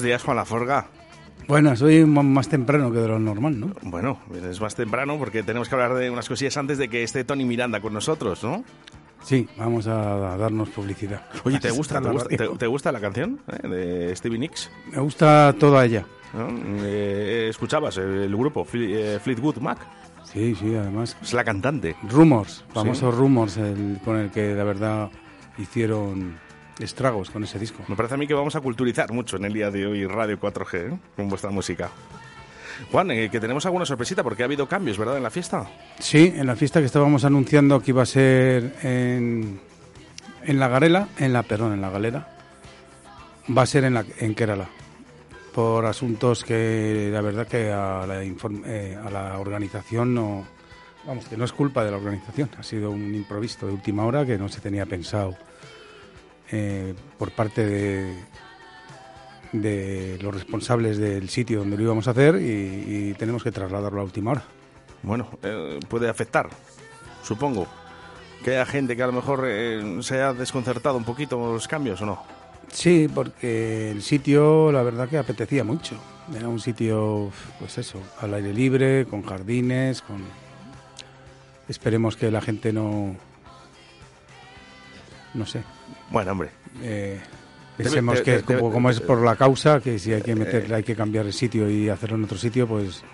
Días, Juan Laforga. Bueno, soy más temprano que de lo normal, ¿no? Bueno, es más temprano porque tenemos que hablar de unas cosillas antes de que esté Tony Miranda con nosotros, ¿no? Sí, vamos a darnos publicidad. Oye, ¿te gusta, te gusta, te- te gusta la canción eh, de Stevie Nicks? Me gusta toda ella. ¿No? Eh, ¿Escuchabas el grupo eh, Fleetwood Mac? Sí, sí, además. Es la cantante. Rumors, famosos Sí. Rumors, el- con el que la verdad hicieron estragos con ese disco. Me parece a mí que vamos a culturizar mucho en el día de hoy Radio 4G ¿eh? con vuestra música. Juan, eh, que tenemos alguna sorpresita porque ha habido cambios, ¿verdad, en la fiesta? Sí, en la fiesta que estábamos anunciando que iba a ser en, en la Garela, en la, perdón, en la Galera, va a ser en, la, en Kerala. Por asuntos que la verdad que a la, inform- eh, a la organización no, vamos, que no es culpa de la organización, ha sido un improviso de última hora que no se tenía pensado eh, por parte de, de los responsables del sitio donde lo íbamos a hacer y, y tenemos que trasladarlo a última hora. Bueno, eh, puede afectar, supongo. Que haya gente que a lo mejor eh, se haya desconcertado un poquito con los cambios o no. Sí, porque el sitio, la verdad que apetecía mucho. Era un sitio, pues eso, al aire libre, con jardines, con... Esperemos que la gente no... No sé. Bueno, hombre. Eh, pensemos que como, como es por la causa, que si hay que Eh, meterle, hay que cambiar el sitio y hacerlo en otro sitio, pues...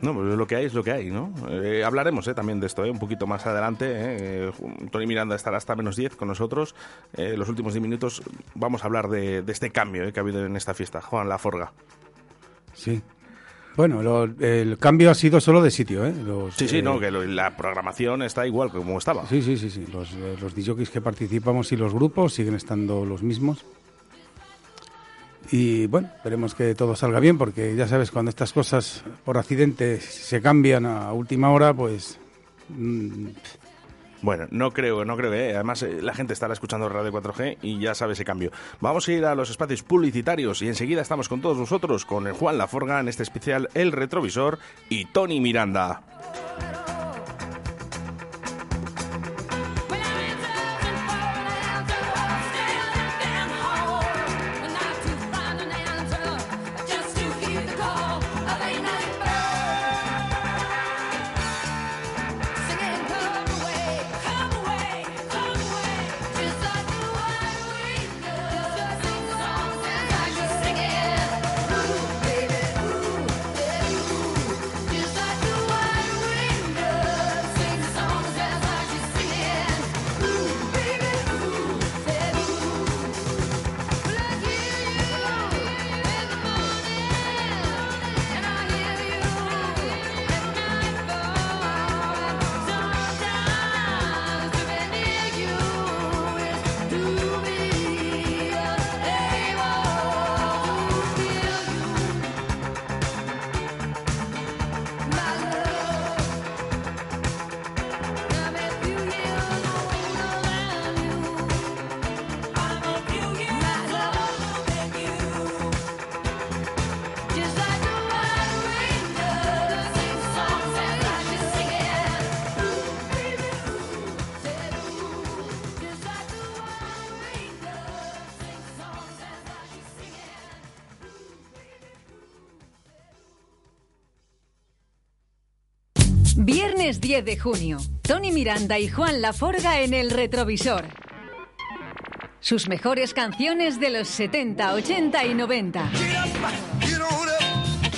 No, pues lo que hay es lo que hay, ¿no? Eh, hablaremos eh, también de esto, eh, un poquito más adelante. eh. Eh, Tony Miranda estará hasta menos 10 con nosotros. Eh, los últimos 10 minutos vamos a hablar de, de este cambio eh, que ha habido en esta fiesta. Juan Laforga. Sí. Bueno, lo- el cambio ha sido solo de sitio, ¿eh? Los, Sí, sí, eh, no, que lo- la programación está igual que como estaba. Sí, sí, sí, sí. Los, eh, los DJs que participamos y los grupos siguen estando los mismos. Y bueno, esperemos que todo salga bien, porque ya sabes, cuando estas cosas por accidente se cambian a última hora, pues... mm, Bueno, no creo, no creo eh, Además, eh, la gente estará escuchando Radio 4G y ya sabe ese cambio. Vamos a ir a los espacios publicitarios y enseguida estamos con todos vosotros, con el Juan Laforga en este especial El Retrovisor y Tony Miranda. 10 de junio. Tony Miranda y Juan Laforga en el retrovisor. Sus mejores canciones de los 70, 80 y 90.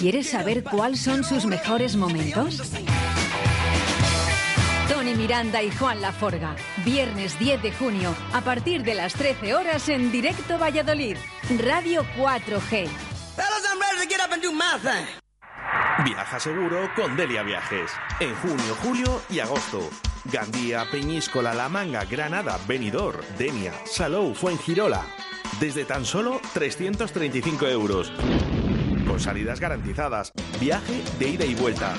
¿Quieres saber cuáles son sus mejores momentos? Tony Miranda y Juan Laforga. Viernes 10 de junio, a partir de las 13 horas en Directo Valladolid. Radio 4G. Viaja seguro con Delia Viajes. En junio, julio y agosto. Gandía, Peñíscola, La Manga, Granada, Benidorm, Denia, Salou, Fuengirola. Desde tan solo 335 euros. Con salidas garantizadas. Viaje de ida y vuelta.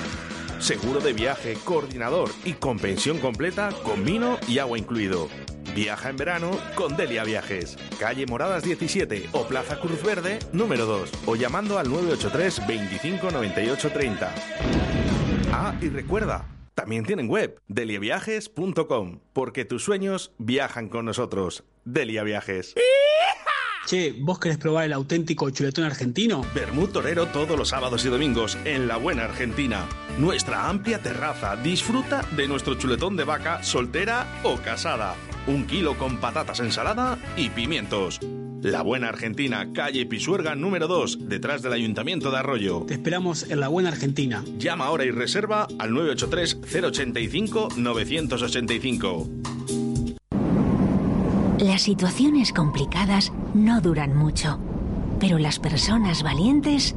Seguro de viaje, coordinador y con pensión completa con vino y agua incluido. Viaja en verano con Delia Viajes. Calle Moradas 17 o Plaza Cruz Verde número 2 o llamando al 983 25 98 30. Ah, y recuerda, también tienen web deliaviajes.com porque tus sueños viajan con nosotros. Delia Viajes. Che, ¿vos querés probar el auténtico chuletón argentino? Bermud Torero todos los sábados y domingos en La Buena Argentina. Nuestra amplia terraza. Disfruta de nuestro chuletón de vaca soltera o casada. Un kilo con patatas ensalada y pimientos. La Buena Argentina, calle Pisuerga número 2, detrás del Ayuntamiento de Arroyo. Te esperamos en la buena Argentina. Llama ahora y reserva al 983-085-985. Las situaciones complicadas no duran mucho, pero las personas valientes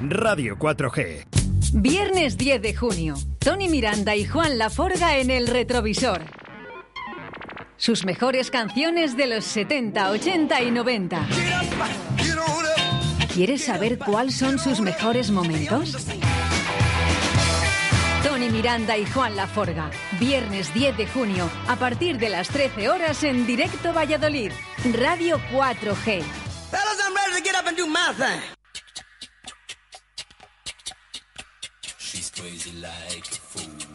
Radio 4G. Viernes 10 de junio. Tony Miranda y Juan Laforga en el retrovisor. Sus mejores canciones de los 70, 80 y 90. ¿Quieres saber cuáles son sus mejores momentos? Tony Miranda y Juan Laforga. Viernes 10 de junio, a partir de las 13 horas en Directo Valladolid. Radio 4G. Fellas, I'm ready to get up and do my thing. She's crazy like a fool.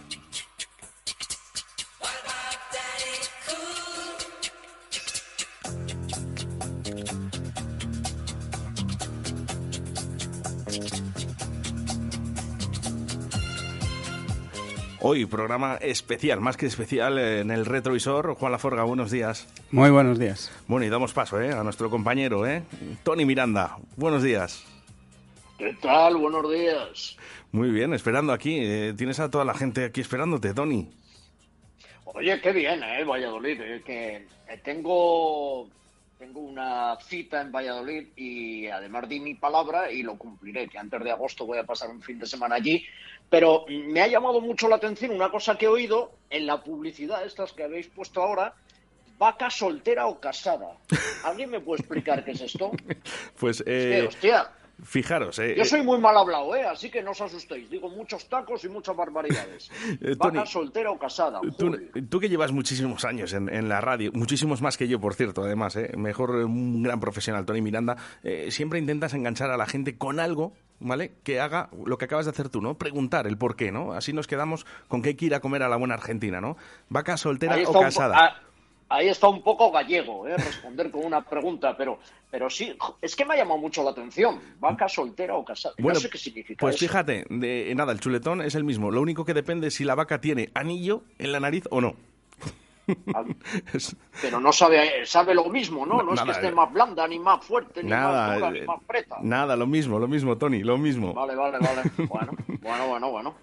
Hoy programa especial, más que especial eh, en el retrovisor. Juan Laforga, buenos días. Muy buenos días. Bueno, y damos paso ¿eh? a nuestro compañero, ¿eh? Tony Miranda. Buenos días. ¿Qué tal? Buenos días. Muy bien, esperando aquí. Eh, tienes a toda la gente aquí esperándote, Tony. Oye, qué bien, ¿eh? Valladolid. eh, que tengo, tengo una cita en Valladolid y además di mi palabra y lo cumpliré, que antes de agosto voy a pasar un fin de semana allí. Pero me ha llamado mucho la atención una cosa que he oído en la publicidad, estas que habéis puesto ahora, vaca soltera o casada. ¿Alguien me puede explicar qué es esto? Pues, Es que, eh, hostia, fijaros, eh, yo soy muy mal hablado, ¿eh? Así que no os asustéis. Digo muchos tacos y muchas barbaridades. Eh, Vaca Tony, soltera o casada. Tú, tú que llevas muchísimos años en, en la radio, muchísimos más que yo, por cierto, además, ¿eh? mejor eh, un gran profesional, Tony Miranda, eh, siempre intentas enganchar a la gente con algo, ¿vale? Que haga lo que acabas de hacer tú, ¿no? Preguntar el por qué, ¿no? Así nos quedamos con que hay que ir a comer a la buena Argentina, ¿no? ¿Vaca soltera o un, casada? ah, ahí está un poco gallego, ¿eh? responder con una pregunta, pero, pero sí, es que me ha llamado mucho la atención. ¿Vaca soltera o casada? Bueno, no sé qué significa Pues eso. fíjate, de, nada, el chuletón es el mismo. Lo único que depende es si la vaca tiene anillo en la nariz o no. Es- Pero no sabe, sabe lo mismo, ¿no? No es que esté eh. más blanda, ni más fuerte, ni más nada, dura, ni eh, más preta. nada, lo mismo, lo mismo, Tony, lo mismo. Vale, vale, vale. Bueno, bueno, bueno, bueno.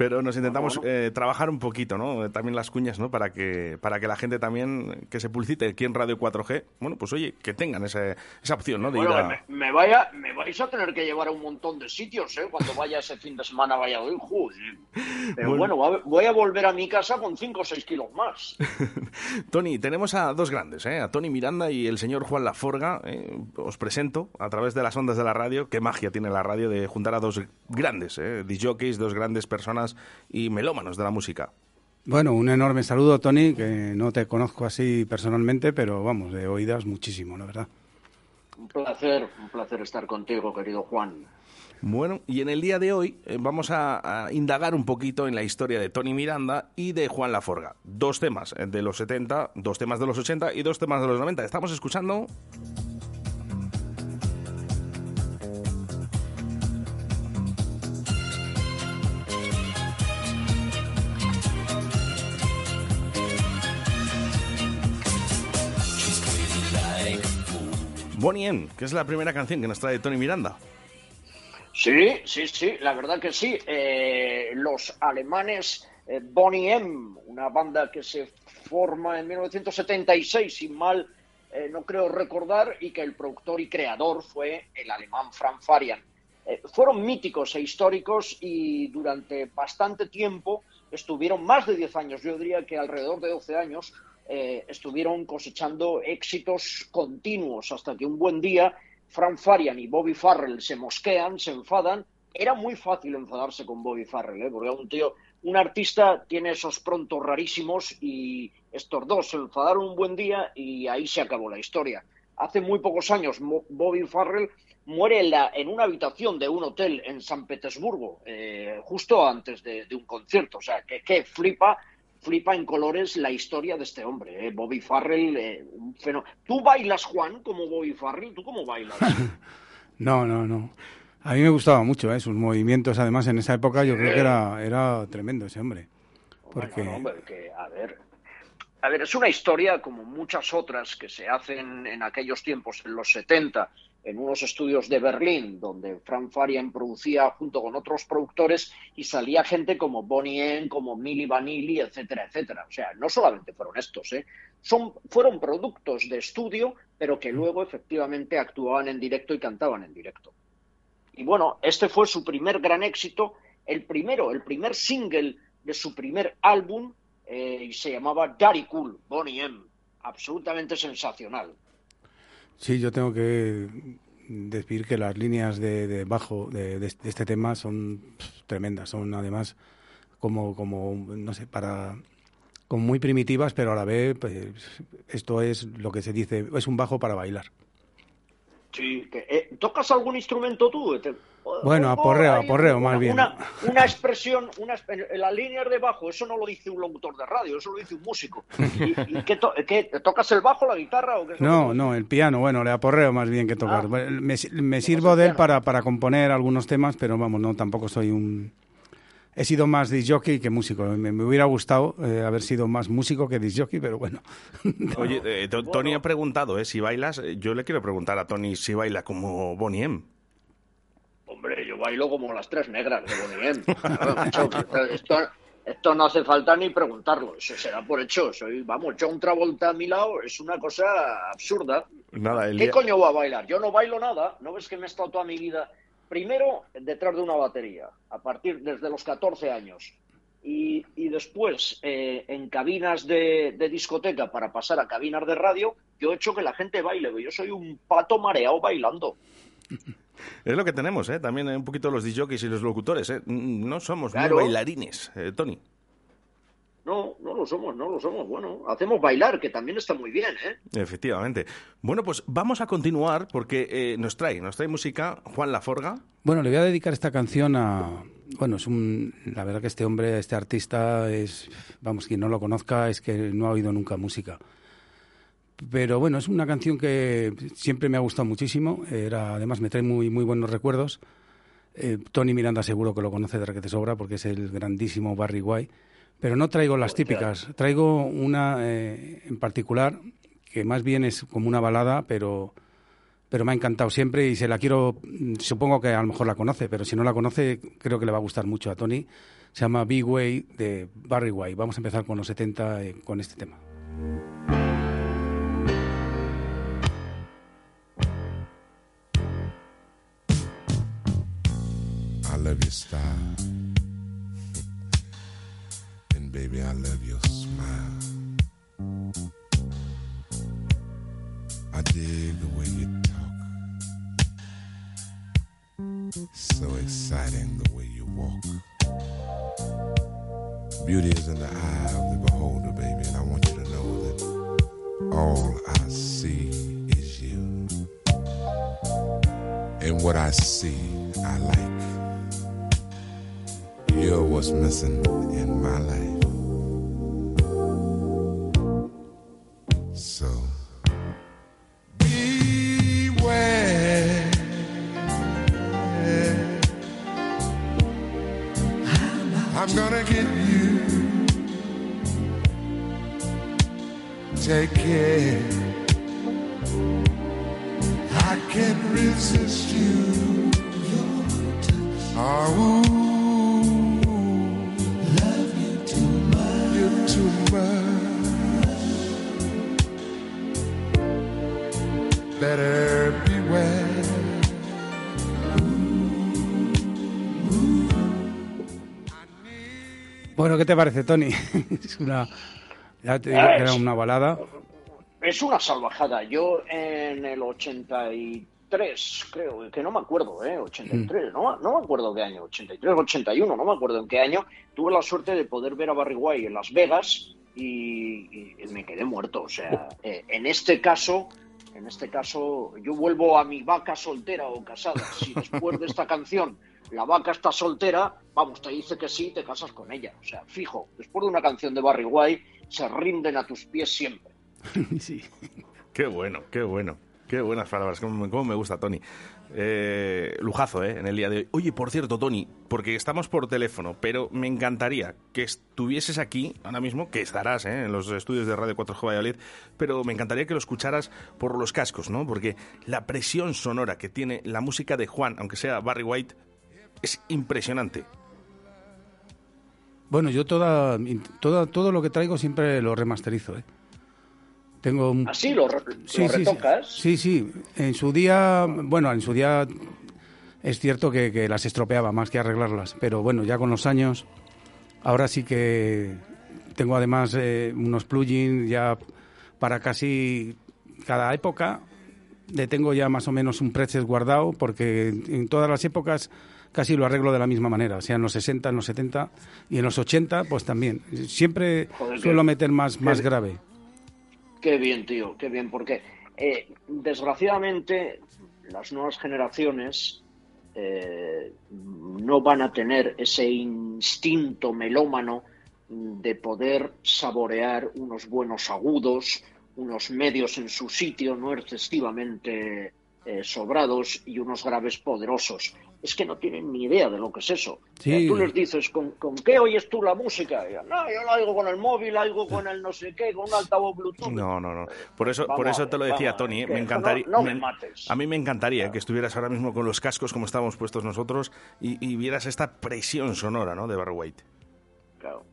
Pero nos intentamos eh, trabajar un poquito, ¿no? También las cuñas, ¿no? Para que, para que la gente también que se publicite aquí en Radio 4G, bueno, pues oye, que tengan ese- esa opción, ¿no? De Bueno, ir a... me, me vaya, me vais a tener que llevar a un montón de sitios, ¿eh? Cuando vaya ese fin de semana a Valladolid, joder. Pero Bueno. bueno, voy a volver a mi casa con 5 o 6 kilos más. Tony, tenemos a dos grandes, ¿eh? a Tony Miranda y el señor Juan Laforga. ¿eh? Os presento a través de las ondas de la radio. Qué magia tiene la radio de juntar a dos grandes, ¿eh? disjockeys, dos grandes personas y melómanos de la música. Bueno, un enorme saludo, Tony, que no te conozco así personalmente, pero vamos, de oídas muchísimo, la verdad. Un placer, un placer estar contigo, querido Juan. Bueno, y en el día de hoy eh, vamos a, a indagar un poquito en la historia de Tony Miranda y de Juan Laforga. Dos temas eh, de los 70, dos temas de los 80 y dos temas de los 90. Estamos escuchando Bonnie M, que es la primera canción que nos trae Tony Miranda. Sí, sí, sí, la verdad que sí. Eh, los alemanes eh, Bonnie M, una banda que se forma en 1976, sin mal eh, no creo recordar, y que el productor y creador fue el alemán Frank Farian. Fueron míticos e históricos y durante bastante tiempo estuvieron más de 10 años, yo diría que alrededor de 12 años, eh, estuvieron cosechando éxitos continuos hasta que un buen día Frank Farian y Bobby Farrell se mosquean, se enfadan. Era muy fácil enfadarse con Bobby Farrell, ¿eh? porque un tío, un artista tiene esos prontos rarísimos y estos dos se enfadaron un buen día y ahí se acabó la historia. Hace muy pocos años Bobby Farrell muere en, una habitación de un hotel en San Petersburgo, eh, justo antes de, de un concierto. O sea, que, que flipa, flipa en colores la historia de este hombre. eh. Bobby Farrell, eh, un fenó- ¿Tú bailas, Juan, como Bobby Farrell? ¿Tú cómo bailas? No, no, no. A mí me gustaba mucho, ¿eh? sus movimientos, además, en esa época yo creo que era, era tremendo ese hombre. Porque... Bueno, hombre, que, a ver, a ver, es una historia como muchas otras que se hacen en aquellos tiempos, en los 70, en unos estudios de Berlín, donde Frank Farian producía junto con otros productores y salía gente como Bonnie M, como Milli Vanilli, etcétera, etcétera. O sea, no solamente fueron estos, ¿eh? Son, fueron productos de estudio, pero que luego efectivamente actuaban en directo y cantaban en directo. Y bueno, este fue su primer gran éxito, el primero, el primer single de su primer álbum, eh, y se llamaba Daddy Cool, Bonnie M. Absolutamente sensacional. Sí, yo tengo que decir que las líneas de, de bajo de, este- de este tema son tremendas, son además como, como, no sé, para como muy primitivas, pero a la vez pues, esto es lo que se dice, es un bajo para bailar. Sí, que, eh, ¿Tocas algún instrumento tú? Te- Bueno, oigo aporreo, aporreo, una- más bien. Una, una expresión, una, en las líneas de bajo, eso no lo dice un locutor de radio, eso lo dice un músico. ¿Y, y qué, to- qué- tocas el bajo, la guitarra o qué No, no, el piano, bueno, le aporreo más bien que tocar. Ah. Me, me sirvo de él para, para componer algunos temas, pero vamos, no, tampoco soy un... He sido más disc que músico. Me, me hubiera gustado eh, haber sido más músico que disc pero bueno. Oye, eh, to- Tony ha preguntado eh, si bailas. Eh, Yo le quiero preguntar a Tony si baila como Bonnie M. Hombre, yo bailo como las tres negras de Bonnie M. Claro, esto, esto no hace falta ni preguntarlo, eso será por hecho. Soy, vamos, John Travolta a mi lado es una cosa absurda. Nada, el ¿Qué día- coño va a bailar? Yo no bailo nada, ¿no ves que me he estado toda mi vida primero detrás de una batería, a partir desde los 14 años? Y, y después eh, en cabinas de, de discoteca para pasar a cabinas de radio, yo he hecho que la gente baile, yo soy un pato mareado bailando. Es lo que tenemos, ¿eh? También un poquito los disjockeys y los locutores, ¿eh? Mm, No somos Claro. muy bailarines, eh, Tony. No, no lo somos, no lo somos. Bueno, hacemos bailar, que también está muy bien, ¿eh? Efectivamente. Bueno, pues vamos a continuar porque eh, nos trae, nos trae música Juan Laforga. Bueno, le voy a dedicar esta canción a... Bueno, es un... La verdad que este hombre, este artista es... Vamos, quien no lo conozca es que no ha oído nunca música. Pero bueno, es una canción que siempre me ha gustado muchísimo. Era, además, me trae muy, muy buenos recuerdos. Eh, Tony Miranda seguro que lo conoce de que te sobra porque es el grandísimo Barry White. Pero no traigo las típicas. Traigo una eh, en particular que más bien es como una balada, pero pero me ha encantado siempre y se la quiero, supongo que a lo mejor la conoce, pero si no la conoce creo que le va a gustar mucho a Tony. Se llama Big Way de Barry White. Vamos a empezar con los 70 eh, con este tema. I love your style. Baby, I love your smile. I dig the way you talk. So exciting the way you walk. Beauty is in the eye of the beholder, baby, and I want you to know that all I see is you. And what I see, I like. You're what's missing in my life. I resist you. Love you too much. You too much. Better beware. Bueno, ¿qué te parece, Tony? es una, ya te digo que era es- una balada. Es una salvajada. Yo en el 83, creo, que no me acuerdo, ¿eh? 83, no, no me acuerdo qué año, 83, 81, no me acuerdo en qué año, tuve la suerte de poder ver a Barry White en Las Vegas y, y me quedé muerto. O sea, eh, en este caso, en este caso, yo vuelvo a mi vaca soltera o casada. Si después de esta canción la vaca está soltera, vamos, te dice que sí, te casas con ella. O sea, fijo, después de una canción de Barry White, se rinden a tus pies siempre. sí. Qué bueno, qué bueno. Qué buenas palabras, cómo, cómo me gusta, Tony. Eh, lujazo, ¿eh? En el día de hoy. Oye, por cierto, Tony, porque estamos por teléfono, pero me encantaría que estuvieses aquí ahora mismo, que estarás ¿eh? en los estudios de Radio 4G Valladolid, pero me encantaría que lo escucharas por los cascos, ¿no? Porque la presión sonora que tiene la música de Juan, aunque sea Barry White, es impresionante. Bueno, yo toda, toda, todo lo que traigo siempre lo remasterizo, ¿eh? Tengo un... Así lo, re- Sí, lo sí, retocas. Sí, sí. En su día, bueno, en su día es cierto que, que las estropeaba más que arreglarlas, pero bueno, ya con los años, ahora sí que tengo además eh, unos plugins ya para casi cada época. Le tengo ya más o menos un preset guardado porque en todas las épocas casi lo arreglo de la misma manera, sea en los 60, en los 70 y en los 80 pues también. Siempre Joder, suelo meter más, más qué- grave. Qué bien, tío, qué bien, porque eh, desgraciadamente las nuevas generaciones eh, no van a tener ese instinto melómano de poder saborear unos buenos agudos, unos medios en su sitio, no excesivamente eh, sobrados y unos graves poderosos. Es que no tienen ni idea de lo que es eso. Sí. Eh, Tú les dices, ¿con, con qué oyes tú la música? Y, no, yo la oigo con el móvil, la oigo con el no sé qué, con un altavoz Bluetooth. No, no, no. Por eso, Vamos por eso te lo decía, Tony. Me encantaría. no- no me me- mates. A mí me encantaría que estuvieras ahora mismo con los cascos como estábamos puestos nosotros y, y vieras esta presión sonora, ¿no? De Barry White. Claro.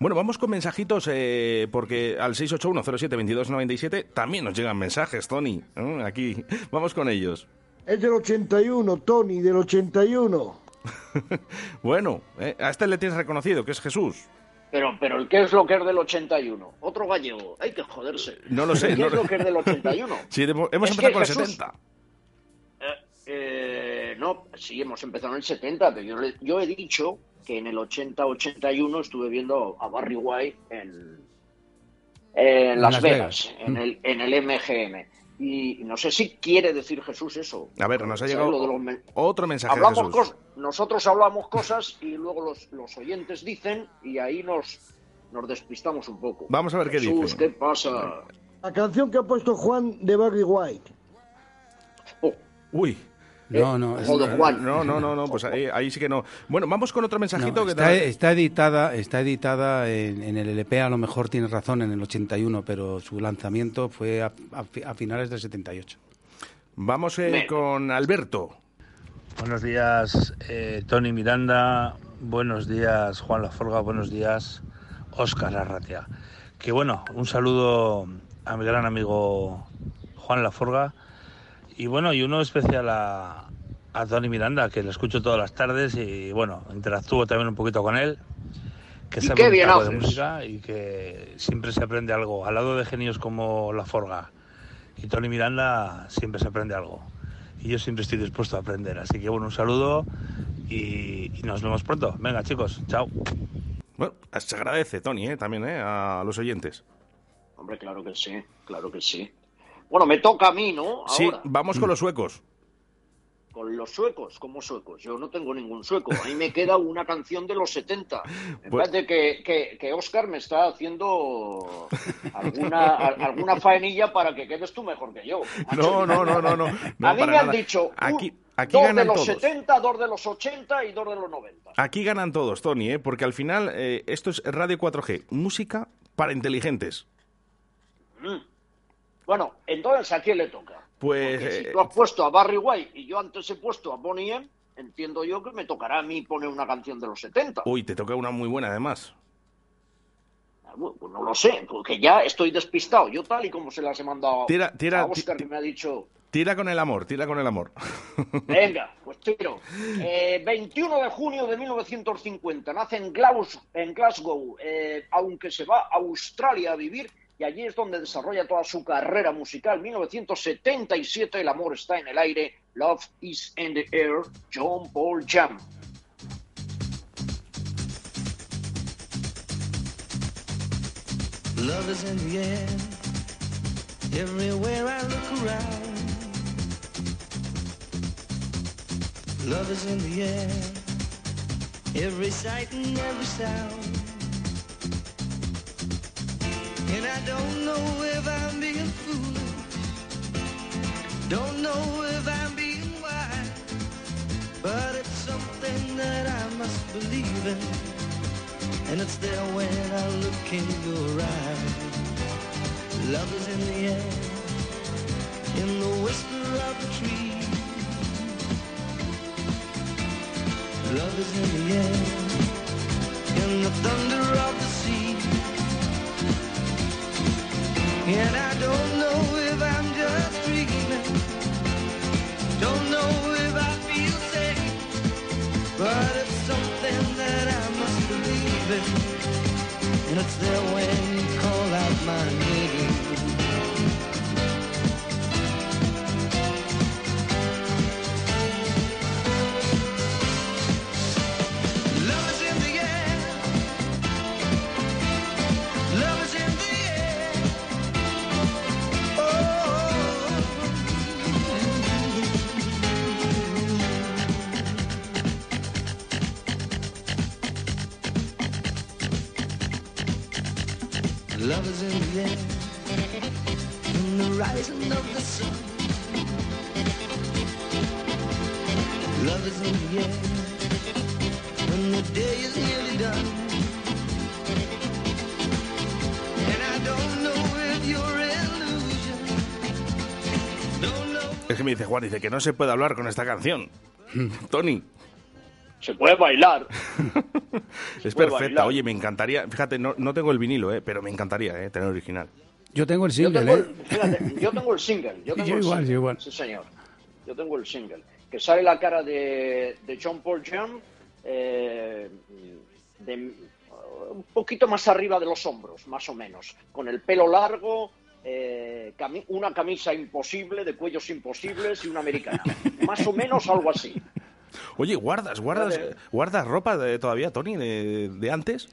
Bueno, vamos con mensajitos eh, porque al 681072297 también nos llegan mensajes, Tony. ¿eh? Aquí vamos con ellos. Es del 81, Tony, del 81. Bueno, eh, a este le tienes reconocido, que es Jesús. Pero, pero el qué es lo que es del 81? Otro gallego. Hay que joderse. No lo sé, ¿Qué no es lo- lo que es del 81? Sí, hemos Es empezado con el Jesús- 70. Eh, no, sí, hemos empezado en el 70, pero yo, le- yo he dicho que en el 80-81 estuve viendo a Barry White en, en Las, Las Vegas, Vegas. En, el, en el MGM. Y no sé si quiere decir Jesús eso. A ver, nos ha ¿Sabes llegado lo de los men- otro mensaje de Jesús. nosotros hablamos cosas y luego los, los oyentes dicen y ahí nos, nos despistamos un poco. Vamos a ver qué Jesús, dice. ¿qué pasa? La canción que ha puesto Juan de Barry White. Uy. No, no, Eh, joder, Juan. No, no, no, no, pues ahí, ahí sí que no. Bueno, vamos con otro mensajito No, que está, te- está editada, está editada en, en el LP, a lo mejor tienes razón, en el 81, pero su lanzamiento fue a, a fi- a finales del 78. Vamos eh, con Alberto. Buenos días, eh, Tony Miranda, buenos días Juan Laforga, buenos días Óscar Arratia. Que bueno, un saludo a mi gran amigo Juan Laforga y bueno, y uno especial a, a Tony Miranda, que le escucho todas las tardes y bueno, interactúo también un poquito con él, que Y sabe qué un bien poco de música y que siempre se aprende algo. Al lado de genios como Laforga y Tony Miranda siempre se aprende algo. Y yo siempre estoy dispuesto a aprender. Así que bueno, un saludo y, y nos vemos pronto. Venga chicos, chao. Bueno, se agradece, Tony, ¿eh? también ¿eh? a los oyentes. Hombre, claro que sí, claro que sí. Bueno, me toca a mí, ¿no? Sí, vamos con los suecos. con los suecos, ¿cómo suecos? Yo no tengo ningún sueco. A mí me queda una canción de los 70. Me Pues- parece que, que, que Oscar me está haciendo alguna, a- alguna faenilla para que quedes tú mejor que yo. No, no, no, no, no. no, a mí me han dicho Aquí, aquí dos de los todos. 70, dos de los 80 y dos de los 90. Aquí ganan todos, Tony, ¿eh? porque al final eh, esto es Radio 4G, música para inteligentes. Mm. Bueno, entonces ¿a quién le toca? Pues Porque eh, si tú has puesto a Barry White y yo antes he puesto a Bonnie M, entiendo yo que me tocará a mí poner una canción de los 70. uy, te toca una muy buena además. Ah, Pues no lo sé, porque ya estoy despistado. Yo tal y como se las he mandado Tira- tira- a Oscar que me ha dicho, Tira con el amor, tira con el amor. venga, pues tiro. Eh, 21 de junio de 1950, nace en, Glaus- en Glasgow, eh, aunque se va a Australia a vivir, y allí es donde desarrolla toda su carrera musical. 1977, El amor está en el aire, Love is in the air, John Paul Jam. Love is in the air. Everywhere I look around. Love is in the air. Every sight and every sound. And I don't know if I'm being foolish. Don't know if I'm being wise. But it's something that I must believe in. And it's there when I look in your eyes. Love is in the air, in the whisper of the tree. Love is in the air, in the thunder of the And I don't know if I'm just dreaming. Don't know if I feel safe. But it's something that I must believe in. And it's there when you call out my name. Love is in the air, when the day is nearly done. And I don't know if you're illusion. Don't know. Es que me dice Juan, dice que no se puede hablar con esta canción. Tony, Se puede bailar. es puede perfecta. bailar. Oye, me encantaría, fíjate, no, no tengo el vinilo, ¿eh? pero me encantaría ¿eh? tener original. Yo tengo el Yo single, tengo, ¿eh? fíjate, yo tengo el single. Yo, tengo Yo el igual, single. yo igual. Sí, señor. Yo tengo el single. Que sale la cara de, de John Paul Jam eh, de, un poquito más arriba de los hombros, más o menos. Con el pelo largo, eh, cami- una camisa imposible, de cuellos imposibles y una americana. más o menos algo así. Oye, ¿guardas, guardas, Vale. guardas ropa de- todavía, Tony, de, de antes?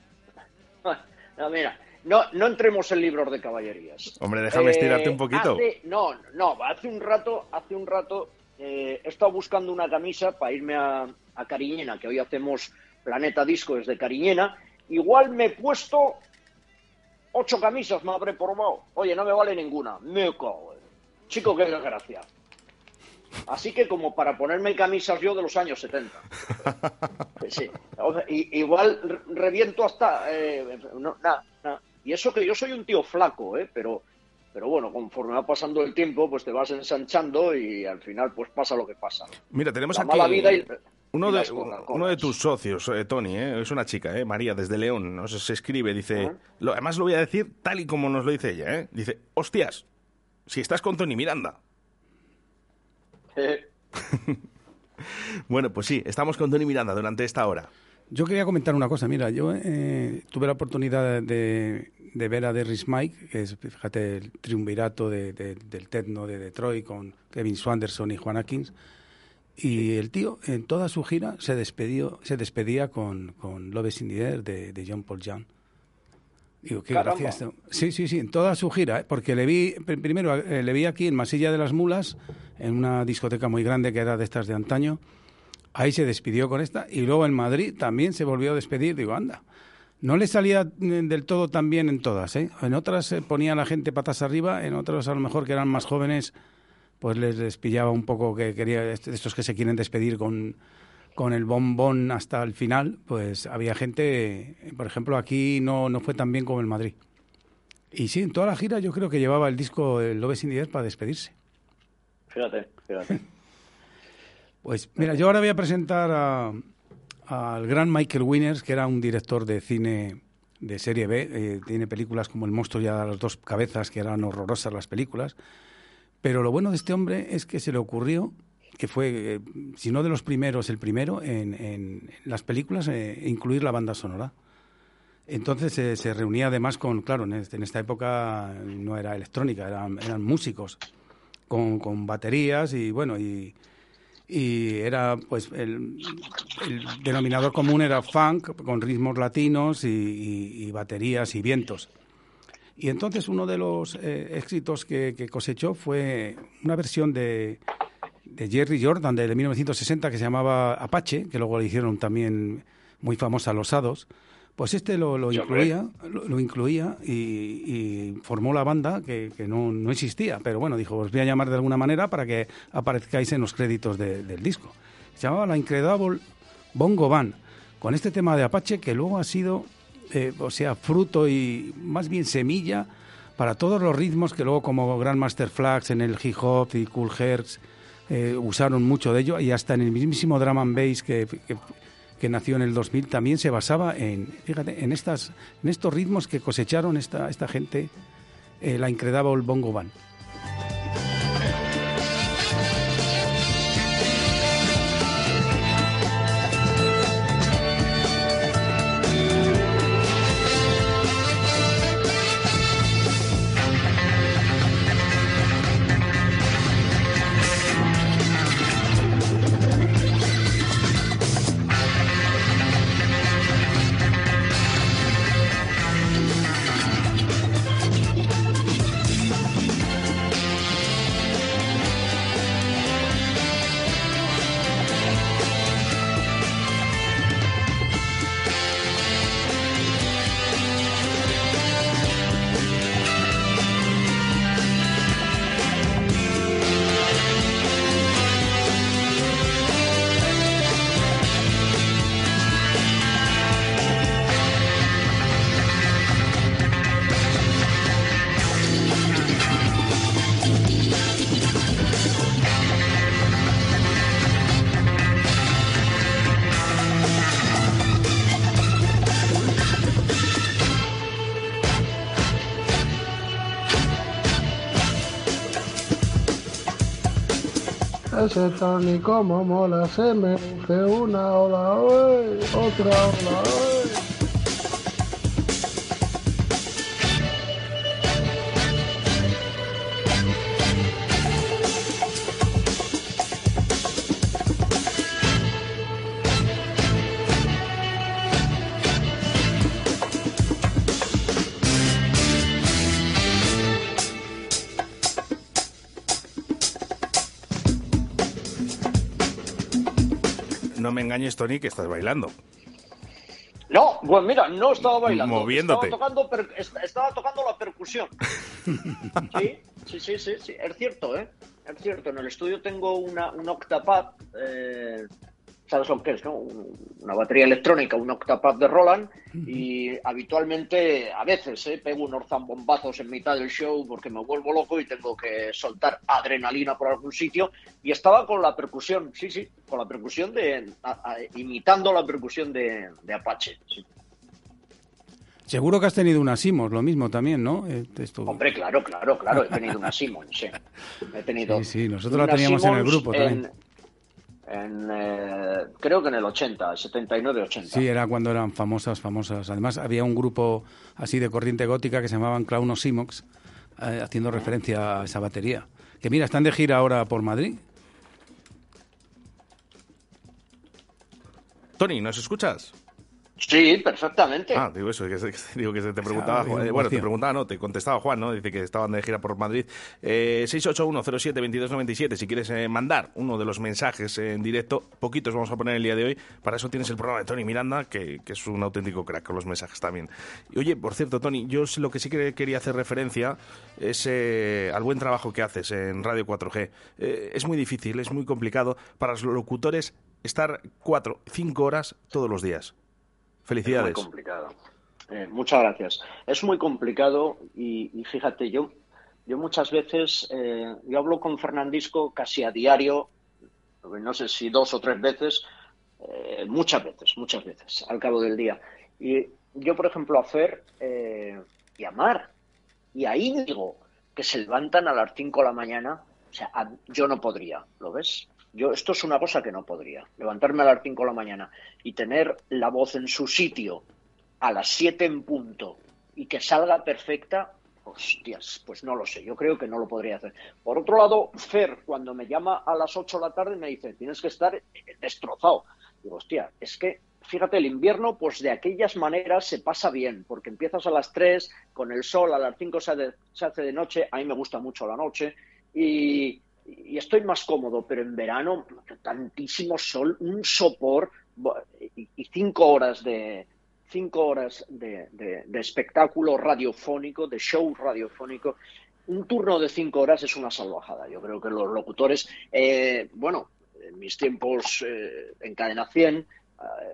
No, mira, no, no entremos en libros de caballerías. Hombre, déjame estirarte Eh, un poquito. hace- no, no, hace un rato, hace un rato eh, he estado buscando una camisa para irme a, a Cariñena, que hoy hacemos Planeta Disco desde Cariñena. Igual me he puesto ocho camisas, me habré probado. Oye, no me vale ninguna. Me cago Chico, qué desgracia. Así que como para ponerme camisas yo de los años 70. Pues sí. Igual re- reviento hasta... eh, no, nada, nada. Y eso que yo soy un tío flaco, ¿eh? Pero, pero bueno, conforme va pasando el tiempo, pues te vas ensanchando y al final pues pasa lo que pasa. Mira, tenemos La aquí... mala vida y... Uno y de, uno tus socios, eh, Tony, eh, es una chica, eh, María, desde León, no se escribe, dice, lo, además lo voy a decir tal y como nos lo dice ella, eh, dice, hostias, si estás con Tony Miranda. Eh, Bueno, pues sí, estamos con Tony Miranda durante esta hora. Yo quería comentar una cosa. Mira, yo eh, tuve la oportunidad de, de ver a Derris Mike, que es, fíjate, el triunvirato de- de- del techno de Detroit con Kevin Swanderson y Juan Atkins. Y el tío, en toda su gira, se, despedió, se despedía con, con Love is in the Air de, de John Paul Young. Digo, qué gracia esto. Sí, sí, sí, en toda su gira, ¿eh? porque le vi, pr- primero eh, le vi aquí en Masilla de las Mulas, en una discoteca muy grande que era de estas de antaño. Ahí se despidió con esta y luego en Madrid también se volvió a despedir. Digo, anda. No le salía mm, del todo tan bien en todas. ¿eh? En otras se ponía la gente patas arriba, en otras a lo mejor que eran más jóvenes, pues les, les pillaba un poco que quería, est- estos que se quieren despedir con, con el bombón hasta el final, pues había gente, eh, por ejemplo, aquí no, no fue tan bien como en Madrid. Y sí, en toda la gira yo creo que llevaba el disco el Love is in the Air para despedirse. fíjate, fíjate. Pues mira, yo ahora voy a presentar a- al gran Michael Winners, que era un director de cine de serie B. eh, tiene películas como El monstruo y a las dos cabezas, que eran horrorosas las películas. Pero lo bueno de este hombre es que se le ocurrió, que fue, eh, si no de los primeros, el primero en, en las películas, eh, incluir la banda sonora. Entonces se reunía además con, claro, en, este- en esta época no era electrónica, eran, eran músicos con, con baterías y bueno, y, y era pues el, denominador común era funk con ritmos latinos y, baterías y vientos. Y entonces uno de los eh, éxitos que, cosechó fue una versión de, de Jerry Jordan de, de 1960 que se llamaba Apache, que luego le hicieron también muy famosa Los Hados. Pues este lo, lo incluía, lo, lo incluía y, y formó la banda que, que no, no existía, pero bueno, dijo, os voy a llamar de alguna manera para que aparezcáis en los créditos de- del disco. Se llamaba La Incredible Bongo Band, con este tema de Apache que luego ha sido, eh, o sea, fruto y más bien semilla para todos los ritmos que luego como Grandmaster Flags en el hip hop y Cool Hertz eh, usaron mucho de ello y hasta en el mismísimo drum and bass que, que, que nació en el 2000 también se basaba en, fíjate, en, estas, en estos ritmos que cosecharon esta, esta gente, eh, la Incredible Bongo Band. Ese Tony como mola, se me ruge una ola, otra ola. No me engañes, Tony, que estás bailando. No, pues mira, no estaba bailando. Moviéndote. Estaba tocando, per- est- estaba tocando la percusión. Sí, sí, sí, sí, sí, es cierto, ¿eh? Es cierto, en el estudio tengo una, un octapad eh, sabes lo que es, ¿no? Un- Una batería electrónica, un octapad de Roland y habitualmente, a veces, ¿eh? pego unos zambombazos en mitad del show porque me vuelvo loco y tengo que soltar adrenalina por algún sitio y estaba con la percusión, sí, sí, con la percusión de, a- a- imitando la percusión de, de Apache. sí. Seguro que has tenido una Simos, lo mismo también, ¿no? Eh, esto- Hombre, claro, claro, claro, he tenido una Simmons, sí. He tenido Sí, sí, nosotros la teníamos en el grupo también. En, eh, creo que en el 80, 79-80. Sí, era cuando eran famosas, famosas. Además, había un grupo así de corriente gótica que se llamaban Clown Simox, eh, haciendo referencia a esa batería. Que mira, están de gira ahora por Madrid. Tony, ¿nos escuchas? Sí, perfectamente. Ah, digo eso, que se, que- digo que se te preguntaba, Claro, Juan- eh, bueno, te preguntaba, no, te contestaba Juan, ¿no? Dice que estaban de gira por Madrid. Eh, 681072297, si quieres eh, mandar uno de los mensajes en directo, poquitos vamos a poner el día de hoy, para eso tienes el programa de Tony Miranda, que, que es un auténtico crack con los mensajes también. Y oye, por cierto, Tony, yo lo que sí que quería hacer referencia es eh, al buen trabajo que haces en Radio 4G. Eh, es muy difícil, es muy complicado para los locutores estar cuatro, cinco horas todos los días. Felicidades. Es muy complicado. Eh, muchas gracias. Es muy complicado y, y fíjate, yo, yo muchas veces, eh, yo hablo con Fernandisco casi a diario, no sé si dos o tres veces, eh, muchas veces, muchas veces, al cabo del día. Y yo, por ejemplo, a Fer eh, y a Mar y a Íñigo, que se levantan a las 5 de la mañana, o sea, a- yo no podría, ¿lo ves? Yo, esto es una cosa que no podría. Levantarme a las 5 de la mañana y tener la voz en su sitio a las 7 en punto y que salga perfecta, hostias, pues no lo sé. Yo creo que no lo podría hacer. Por otro lado, Fer, cuando me llama a las 8 de la tarde, me dice, tienes que estar destrozado. Digo, hostia, es que, fíjate, el invierno, pues de aquellas maneras se pasa bien, porque empiezas a las 3 con el sol, a las 5 se, hace- se hace de noche, a mí me gusta mucho la noche, y, y estoy más cómodo, pero en verano, tantísimo sol, un sopor, y, cinco horas de cinco horas de espectáculo radiofónico, de show radiofónico, un turno de cinco horas es una salvajada. Yo creo que los locutores, eh, bueno, en mis tiempos eh, en cadena 100 eh,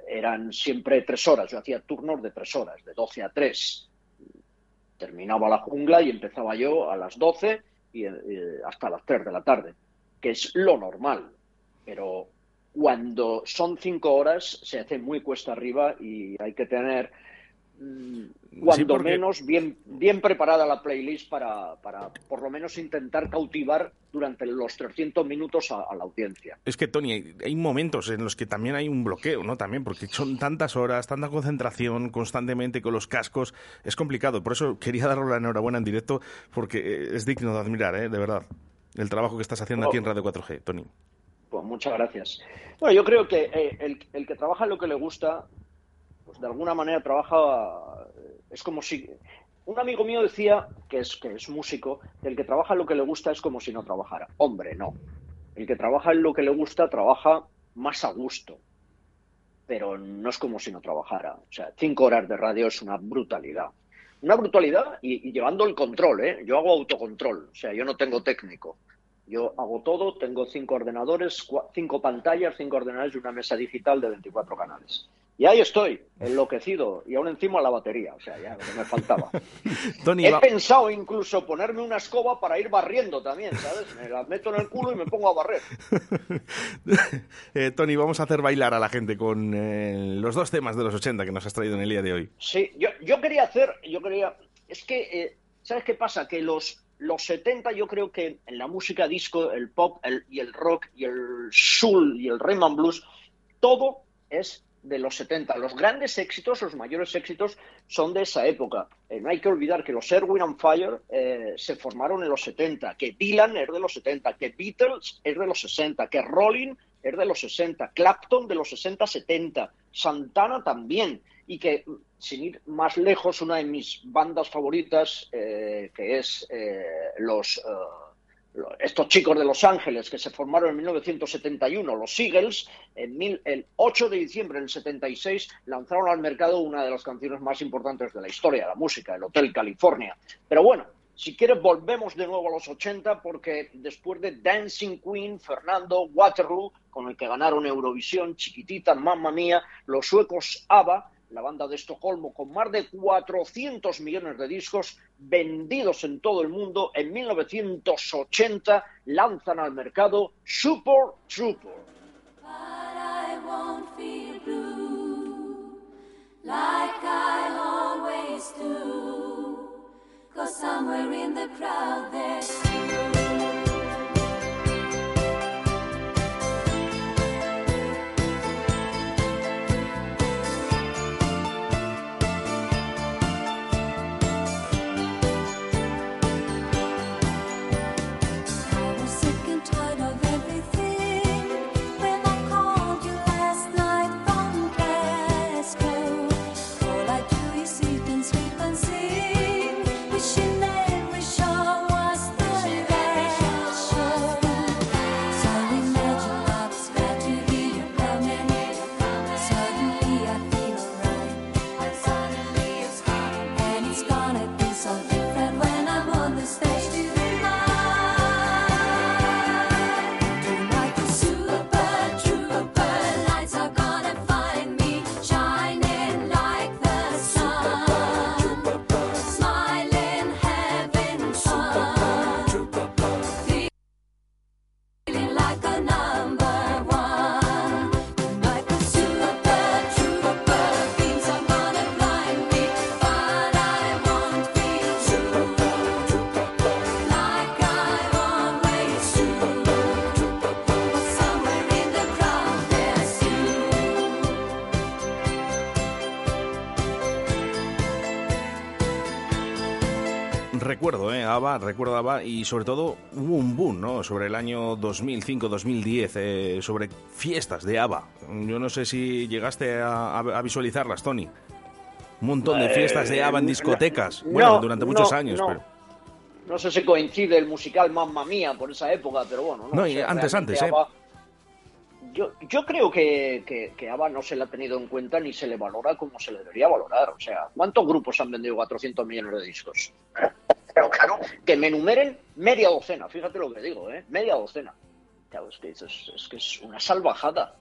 eran siempre tres horas. Yo hacía turnos de tres horas, de 12 a 3. Terminaba la jungla y empezaba yo a las 12 y eh, hasta las 3 de la tarde, que es lo normal. Pero cuando son cinco horas se hace muy cuesta arriba y hay que tener mm, cuando porque- menos bien, bien preparada la playlist para, para por lo menos intentar cautivar durante los 300 minutos a, a la audiencia. Es que, Tony, hay- hay momentos en los que también hay un bloqueo, ¿no? También, porque son tantas horas, tanta concentración constantemente con los cascos, es complicado. Por eso quería darle la enhorabuena en directo, porque eh, es digno de admirar, ¿eh? De verdad, el trabajo que estás haciendo aquí en Radio 4G, Tony. Pues muchas gracias. Bueno, yo creo que eh, el, el que trabaja en lo que le gusta, de alguna manera trabaja, es como si... Un amigo mío decía, que es, que es músico, que el que trabaja lo que le gusta es como si no trabajara. Hombre, no. El que trabaja en lo que le gusta trabaja más a gusto, pero no es como si no trabajara. O sea, cinco horas de radio es una brutalidad. Una brutalidad y, y llevando el control, ¿eh? Yo hago autocontrol, o sea, yo no tengo técnico. Yo hago todo, tengo cinco ordenadores, cinco pantallas, cinco ordenadores y una mesa digital de 24 canales. Y ahí estoy, enloquecido, y aún encima la batería, o sea, ya lo que me faltaba. Tony, He va- pensado incluso ponerme una escoba para ir barriendo también, ¿sabes? Me la meto en el culo y me pongo a barrer. Eh, Tony, vamos a hacer bailar a la gente con eh, los dos temas de los 80 que nos has traído en el día de hoy. Sí, yo, yo quería hacer, yo quería, es que, eh, ¿sabes qué pasa? Que los, los 70 yo creo que en la música disco, el pop el- y el rock y el soul y el rhythm and blues, todo es de los 70. Los grandes éxitos, los mayores éxitos son de esa época. Eh, no hay que olvidar que los Air, Wind and Fire eh, se formaron en los 70, que Dylan es de los 70, que Beatles es de los 60, que Rolling es de los 60, Clapton de los 60-70, Santana también, y que, sin ir más lejos, una de mis bandas favoritas, eh, que es eh, los... lo- estos chicos de Los Ángeles que se formaron en 1971, los Eagles, en mil- el 8 de diciembre del 76 lanzaron al mercado una de las canciones más importantes de la historia de la música, el Hotel California. Pero bueno, si quieres volvemos de nuevo a los 80 porque después de Dancing Queen, Fernando, Waterloo, con el que ganaron Eurovisión, chiquitita, mamma mía, los suecos ABBA, la banda de Estocolmo, con más de 400 millones de discos vendidos en todo el mundo, en 1980 lanzan al mercado Super Trooper. ¿Eh? ABBA, recuerdo ABBA y sobre todo hubo un boom, ¿no? Sobre el año 2005-2010, eh, sobre fiestas de ABBA. Yo no sé si llegaste a, visualizarlas, Tony. Un montón de fiestas de ABBA en Eh, discotecas. no, bueno, durante no, muchos años, no. pero... No sé si coincide el musical Mamma Mía por esa época, pero bueno. No, No, O y sea, antes, antes, ¿eh? ABBA- Yo, yo creo que, que, que ABBA no se le ha tenido en cuenta ni se le valora como se le debería valorar. O sea, ¿cuántos grupos han vendido 400 millones de discos? Pero claro, que me enumeren media docena, fíjate lo que digo, ¿eh? Media docena. Claro, es que es, que es una salvajada.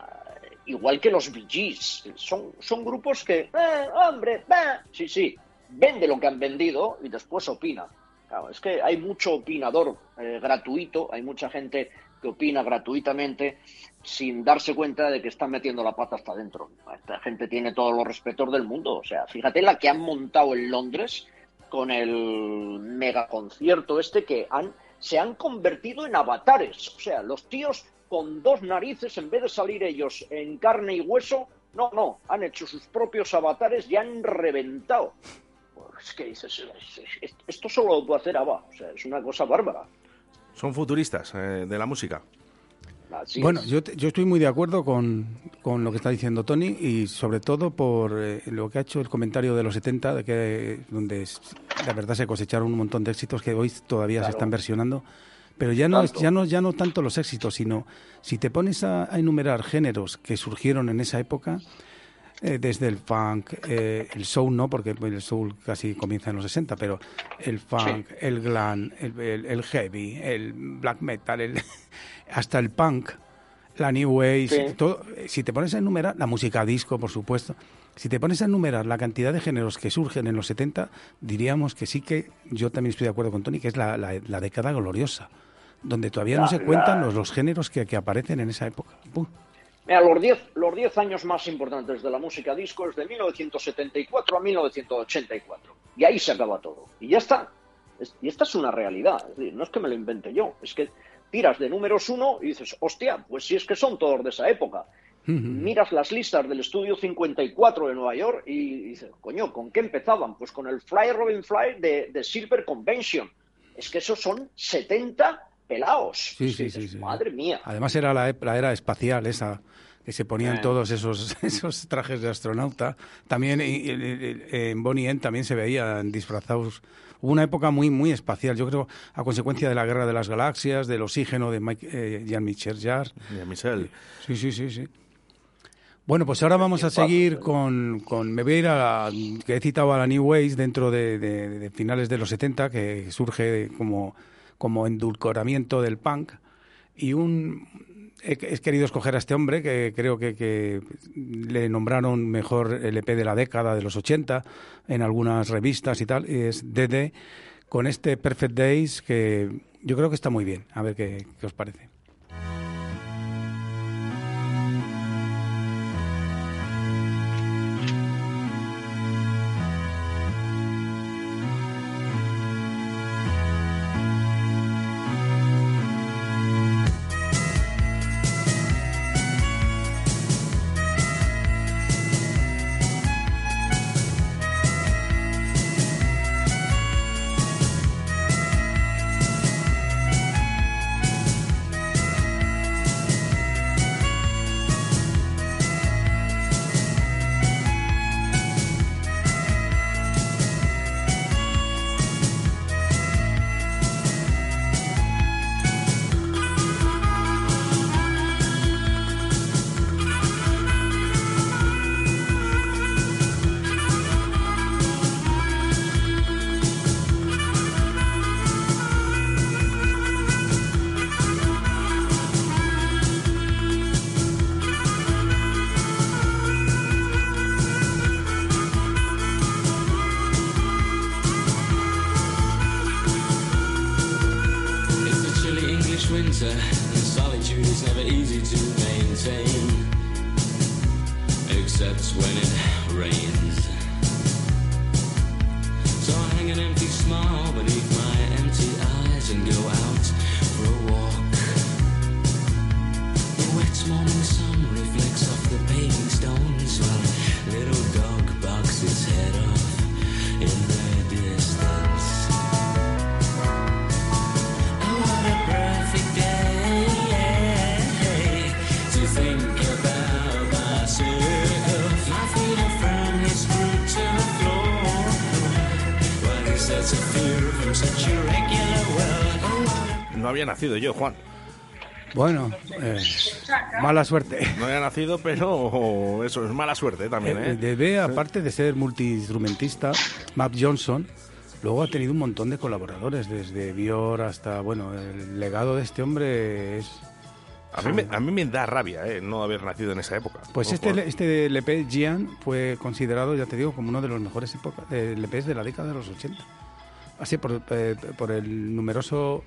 Ah, igual que los Gees. Son, son grupos que, eh, hombre, eh, sí, sí, vende lo que han vendido y después opina. Claro, es que hay mucho opinador eh, gratuito, hay mucha gente que opina gratuitamente sin darse cuenta de que están metiendo la pata hasta adentro. Esta gente tiene todos los respetos del mundo. O sea, fíjate la que han montado en Londres con el mega concierto este que han, se han convertido en avatares. O sea, los tíos con dos narices, en vez de salir ellos en carne y hueso, no, no, han hecho sus propios avatares y han reventado. Pues, ¿qué dices? Es- es- Esto solo lo puede hacer ABBA. O sea, es una cosa bárbara. Son futuristas eh, de la música. Así bueno, es. yo, te- yo estoy muy de acuerdo con, con lo que está diciendo Tony y sobre todo por eh, lo que ha hecho el comentario de los 70, de que, donde la verdad se cosecharon un montón de éxitos que hoy todavía se están versionando. Pero ya no, Tanto. ya, no, ya no tanto los éxitos, sino si te pones a, a enumerar géneros que surgieron en esa época, eh, desde el funk, eh, el soul no, porque el soul casi comienza en los 60, pero el funk, el glam, el, el- el heavy, el black metal, el, hasta el punk, la new wave, Sí. todo, si te pones a enumerar, la música disco, por supuesto, si te pones a enumerar la cantidad de géneros que surgen en los 70, diríamos que sí que, yo también estoy de acuerdo con Tony, que es la, la- la década gloriosa, donde todavía no se cuentan los, los géneros que, que aparecen en esa época. Pum. Mira, los 10 los diez años más importantes de la música disco es de 1974 a 1984. Y ahí se acaba todo. Y ya está. Es- y esta es una realidad. Es decir, no es que me lo invente yo. Es que tiras de números uno y dices, hostia, pues si es que son todos de esa época. Miras las listas del estudio 54 de Nueva York y dices, coño, ¿con qué empezaban? Pues con el Fly Robin Fly de, de Silver Convention. Es que esos son 70 pelados. Sí, sí, sí, sí. Madre mía. Además era la era espacial esa que se ponían todos esos esos trajes de astronauta. También en Bonnie M también se veían disfrazados. Hubo una época muy muy espacial, yo creo, a consecuencia de la guerra de las galaxias, del oxígeno de Mike, eh, Jean-Michel Jarre. Jean-Michel. Sí, sí, sí, sí. Bueno, pues ahora vamos a seguir con, con me voy a ir a la- que he citado a la New Wave dentro de, de- de finales de los 70, que surge como, como endulcoramiento del punk, y un he, querido escoger a este hombre que creo que, le nombraron mejor LP de la década de los 80 en algunas revistas y tal, y es Dede con este Perfect Days que yo creo que está muy bien. A ver qué os parece. Solitude is never easy to maintain. Except when it rains. So I hang an empty smile beneath my empty eyes and go out for a walk. The wet morning sun reflects off the paving stones while No había nacido yo, Juan. Bueno, eh, mala suerte. No había nacido, pero eso es mala suerte también, Eh, ¿eh? Debe, aparte de ser multiinstrumentista, Matt Johnson, luego ha tenido un montón de colaboradores, desde Bior hasta, bueno, el legado de este hombre es... A mí, me, a mí me da rabia, ¿eh? No haber nacido en esa época. Pues este, por- este LP, Gian, fue considerado, ya te digo, como uno de los mejores época- de LPs de la década de los 80. Así, por, eh, por el numeroso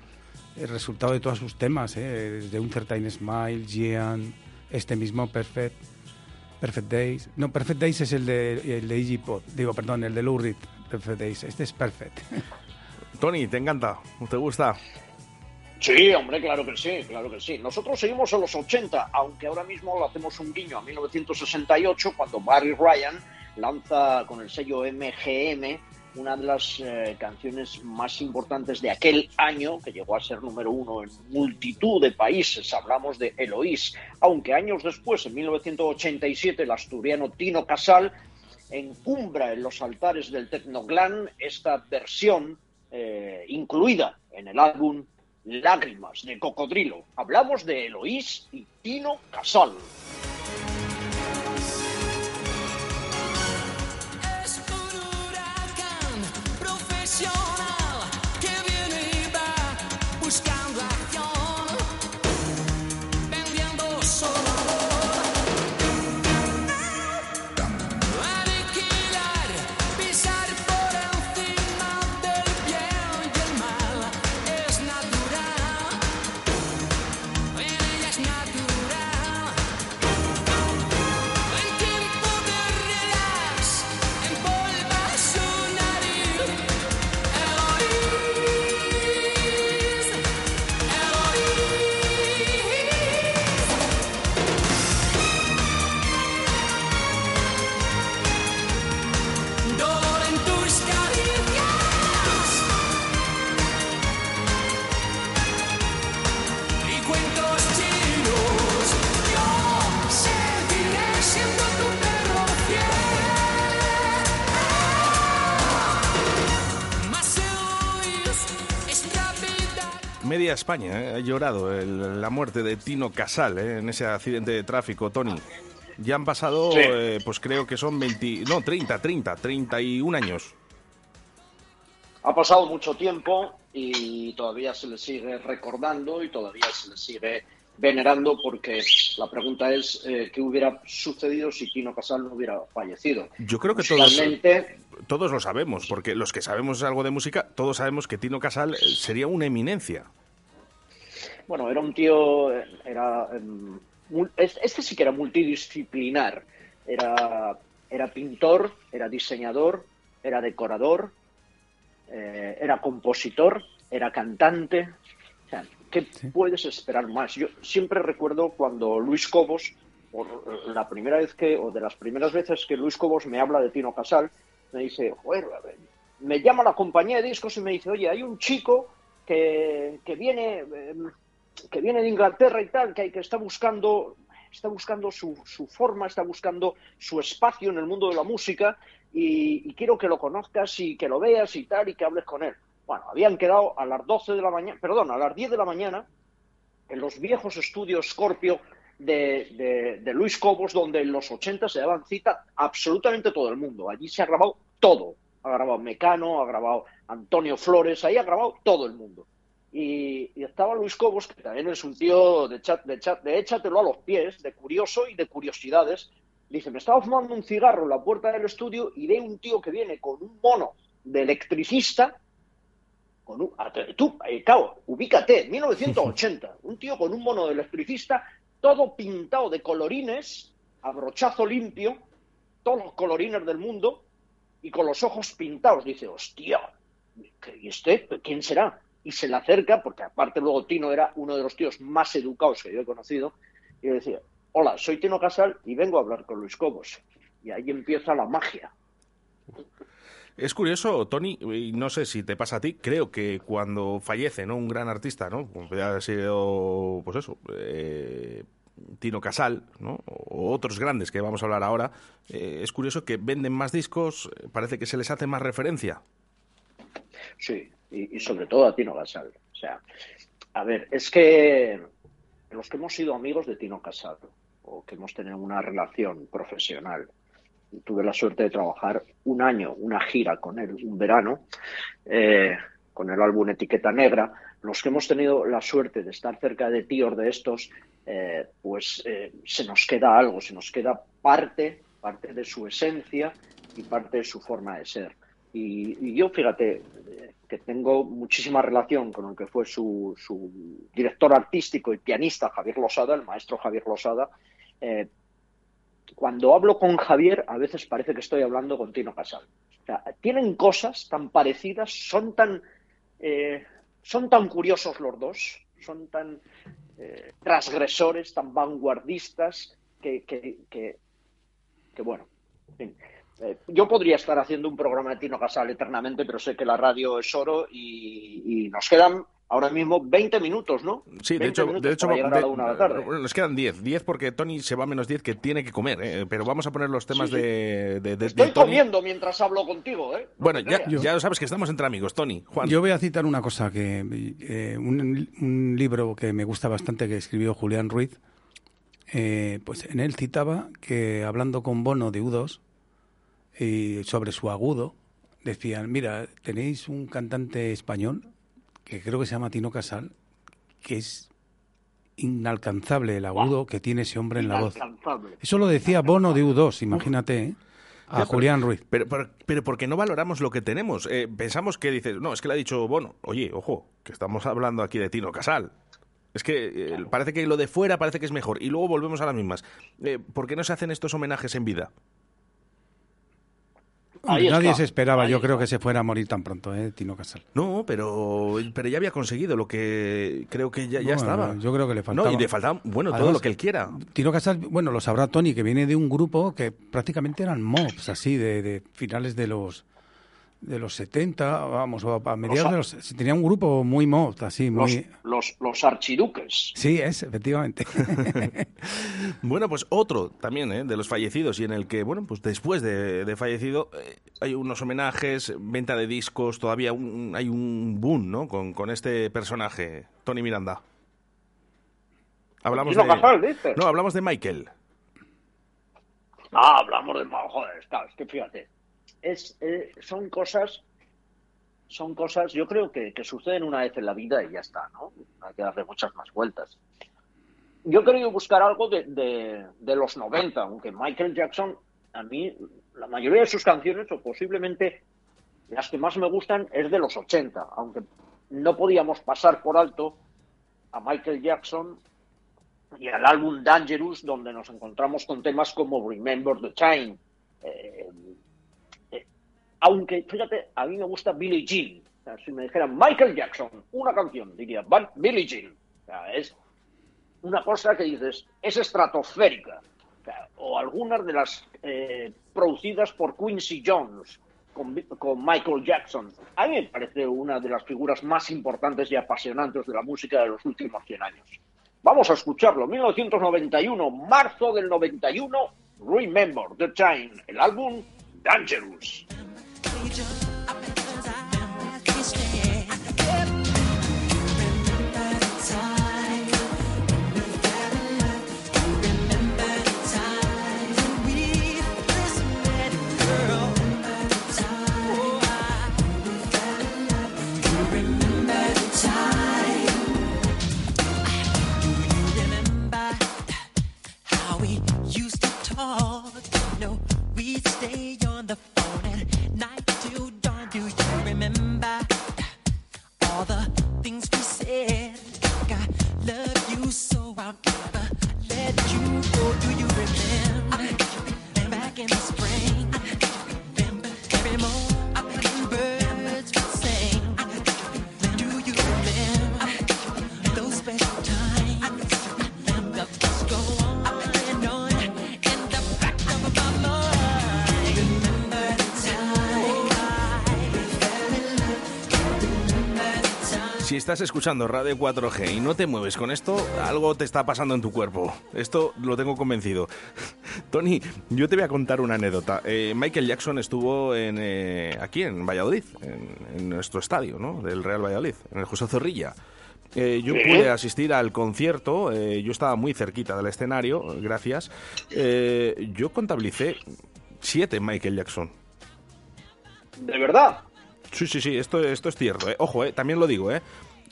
eh, resultado de todos sus temas, ¿eh? desde un Certain Smile, Gian, este mismo Perfect, Perfect Days. No, Perfect Days es el de, el de Iggy Pop, digo, perdón, el de Lou Reed, Perfect Days. Este es Perfect. Tony, ¿te encanta? ¿Te gusta? Sí, hombre, claro que sí, claro que sí. Nosotros seguimos en los 80, aunque ahora mismo le hacemos un guiño a 1968, cuando Barry Ryan lanza con el sello MGM una de las eh, canciones más importantes de aquel año, que llegó a ser número uno en multitud de países. Hablamos de Eloís, aunque años después, en 1987, el asturiano Tino Casal encumbra en los altares del Tecnoglan esta versión eh, incluida en el álbum Lágrimas de Cocodrilo. Hablamos de Eloís y Tino Casal. Media España ¿eh? ha llorado el- la muerte de Tino Casal ¿eh? en ese accidente de tráfico, Tony. Ya han pasado, Sí. eh, pues creo que son 20, no, 30, 30, 31 años. Ha pasado mucho tiempo y todavía se le sigue recordando y todavía se le sigue venerando porque la pregunta es eh, qué hubiera sucedido si Tino Casal no hubiera fallecido. Yo creo que todos, todos lo sabemos, porque los que sabemos algo de música, todos sabemos que Tino Casal sería una eminencia. Bueno, era un tío, era em, este sí que era multidisciplinar. Era, era pintor, era diseñador, era decorador, eh, era compositor, era cantante. O sea, ¿qué puedes esperar más? Yo siempre recuerdo cuando Luis Cobos, por la primera vez que, o de las primeras veces que Luis Cobos me habla de Tino Casal, me dice, joder, a ver", me llama la compañía de discos y me dice, oye, hay un chico que, que viene em, que viene de Inglaterra y tal, que, que está buscando está buscando su, su forma, está buscando su espacio en el mundo de la música y, quiero que lo conozcas y que lo veas y tal y que hables con él. Bueno, habían quedado a las 12 de la mañana, perdón, a las 10 de la mañana en los viejos estudios Scorpio de, de- de Luis Cobos, donde en los 80 se daban cita absolutamente todo el mundo. Allí se ha grabado todo. Ha grabado Mecano, ha grabado Antonio Flores, ahí ha grabado todo el mundo. Y, y estaba Luis Cobos, que también es un tío de, chat, de, chat, de échatelo a los pies, de curioso y de curiosidades. Dice, me estaba fumando un cigarro en la puerta del estudio y ve un tío que viene con un mono de electricista con un, tú, eh, claro, ubícate, 1980, un tío con un mono de electricista, todo pintado de colorines, a brochazo limpio, todos los colorines del mundo, y con los ojos pintados. Dice, hostia, ¿qué- ¿y este? ¿Quién será? Y se le acerca, porque aparte luego Tino era uno de los tíos más educados que yo he conocido, y le decía, hola, soy Tino Casal y vengo a hablar con Luis Cobos. Y ahí empieza la magia. Es curioso, Tony, y no sé si te pasa a ti, creo que cuando fallece ¿no? un gran artista, ¿no? como podría haber sido, pues eso, eh, Tino Casal, ¿no? o otros grandes que vamos a hablar ahora, eh, es curioso que venden más discos, eh, parece que se les hace más referencia. Sí, y, sobre todo a Tino Casal. O sea, a ver, es que los que hemos sido amigos de Tino Casal o que hemos tenido una relación profesional, tuve la suerte de trabajar un año, una gira con él, un verano, eh, con el álbum Etiqueta Negra, los que hemos tenido la suerte de estar cerca de tíos de estos, eh, pues eh, se nos queda algo, se nos queda parte, parte de su esencia y parte de su forma de ser. Y, yo, fíjate, eh, que tengo muchísima relación con el que fue su, su director artístico y pianista, Javier Losada, el maestro Javier Losada. eh, cuando hablo con Javier, a veces parece que estoy hablando con Tino Casal. O sea, tienen cosas tan parecidas, son tan, eh, son tan curiosos los dos, son tan eh, transgresores, tan vanguardistas, que, que, que, que bueno, en fin. Eh, yo podría estar haciendo un programa de Tino Casal eternamente, pero sé que la radio es oro y, y nos quedan ahora mismo 20 minutos, ¿no? Sí, de 20 hecho, de hecho de- una de la tarde. bueno, nos quedan 10, 10 porque Tony se va a menos 10 que tiene que comer, ¿eh? pero vamos a poner los temas Sí, sí. de, de- de- Estoy de Tony. comiendo mientras hablo contigo, ¿eh? No Bueno, ya, ya sabes que estamos entre amigos, Tony, Juan. Yo voy a citar una cosa que eh, un, un libro que me gusta bastante que escribió Julián Ruiz. eh, pues en él citaba que hablando con Bono de U2 y sobre su agudo decían, mira, tenéis un cantante español que creo que se llama Tino Casal que es inalcanzable el agudo que tiene ese hombre en la voz. Inalcanzable. Eso lo decía Bono de U2, imagínate, ¿eh? a Ya, pero- Julián Ruiz. Pero, pero, pero porque no valoramos lo que tenemos. Eh, pensamos que dices, no, es que le ha dicho Bono. Oye, ojo, que estamos hablando aquí de Tino Casal. Es que eh, parece que lo de fuera parece que es mejor. Y luego volvemos a las mismas. Eh, ¿Por qué no se hacen estos homenajes en vida? Ahí nadie está, se esperaba, ahí yo creo que se fuera a morir tan pronto, ¿eh? Tino Casal. No, pero, pero ya había conseguido lo que creo que ya, ya No, estaba. yo creo que le faltaba. No, y le faltaba, bueno, todo lo que él quiera. Tino Casal, bueno, lo sabrá Tony, que viene de un grupo que prácticamente eran mobs, así, de, de finales de los de los 70, vamos, o a mediados de los... Tenía un grupo muy mob, así, Los, muy... los, los archiduques. Sí, es, efectivamente. Bueno, pues otro también ¿eh? de los fallecidos y en el que, bueno, pues después de, de fallecido eh, hay unos homenajes, venta de discos, todavía un- hay un boom, ¿no? Con, con este personaje, Tony Miranda. Hablamos de... Casal, dices. No, hablamos de Michael. Ah, hablamos de mal, joder, está, es que fíjate. Es, eh, son cosas, son cosas, yo creo que, que suceden una vez en la vida y ya está, ¿no? Hay que darle muchas más vueltas. yo he querido buscar algo de, de- los 90, aunque Michael Jackson, a mí, la mayoría de sus canciones, o posiblemente las que más me gustan, es de los 80, aunque no podíamos pasar por alto a Michael Jackson y al álbum Dangerous, donde nos encontramos con temas como Remember the Time. Eh, aunque, fíjate, a mí me gusta Billie Jean. O sea, si me dijeran Michael Jackson, una canción, diría "Ba- Billie Jean. O sea, es una cosa que dices, es estratosférica. O, sea, o algunas de las eh, producidas por Quincy Jones con, con Michael Jackson. A mí me parece una de las figuras más importantes y apasionantes de la música de los últimos 100 años. Vamos a escucharlo. 1991, marzo del 91, Remember the Time, el álbum Dangerous. Major. Never let you go. Do you remember back in the spring? Si estás escuchando Radio 4G y no te mueves con esto, algo te está pasando en tu cuerpo. Esto lo tengo convencido. Tony, yo te voy a contar una anécdota. Eh, Michael Jackson estuvo en, eh, aquí en Valladolid, en, en nuestro estadio, ¿no? Del Real Valladolid, en el José Zorrilla. Eh, yo pude asistir al concierto, eh, yo estaba muy cerquita del escenario, gracias. Eh, yo contabilicé siete Michael Jackson. ¿De verdad? Sí, sí, sí, esto, esto es cierto. ¿eh? Ojo, ¿eh? también lo digo, ¿eh?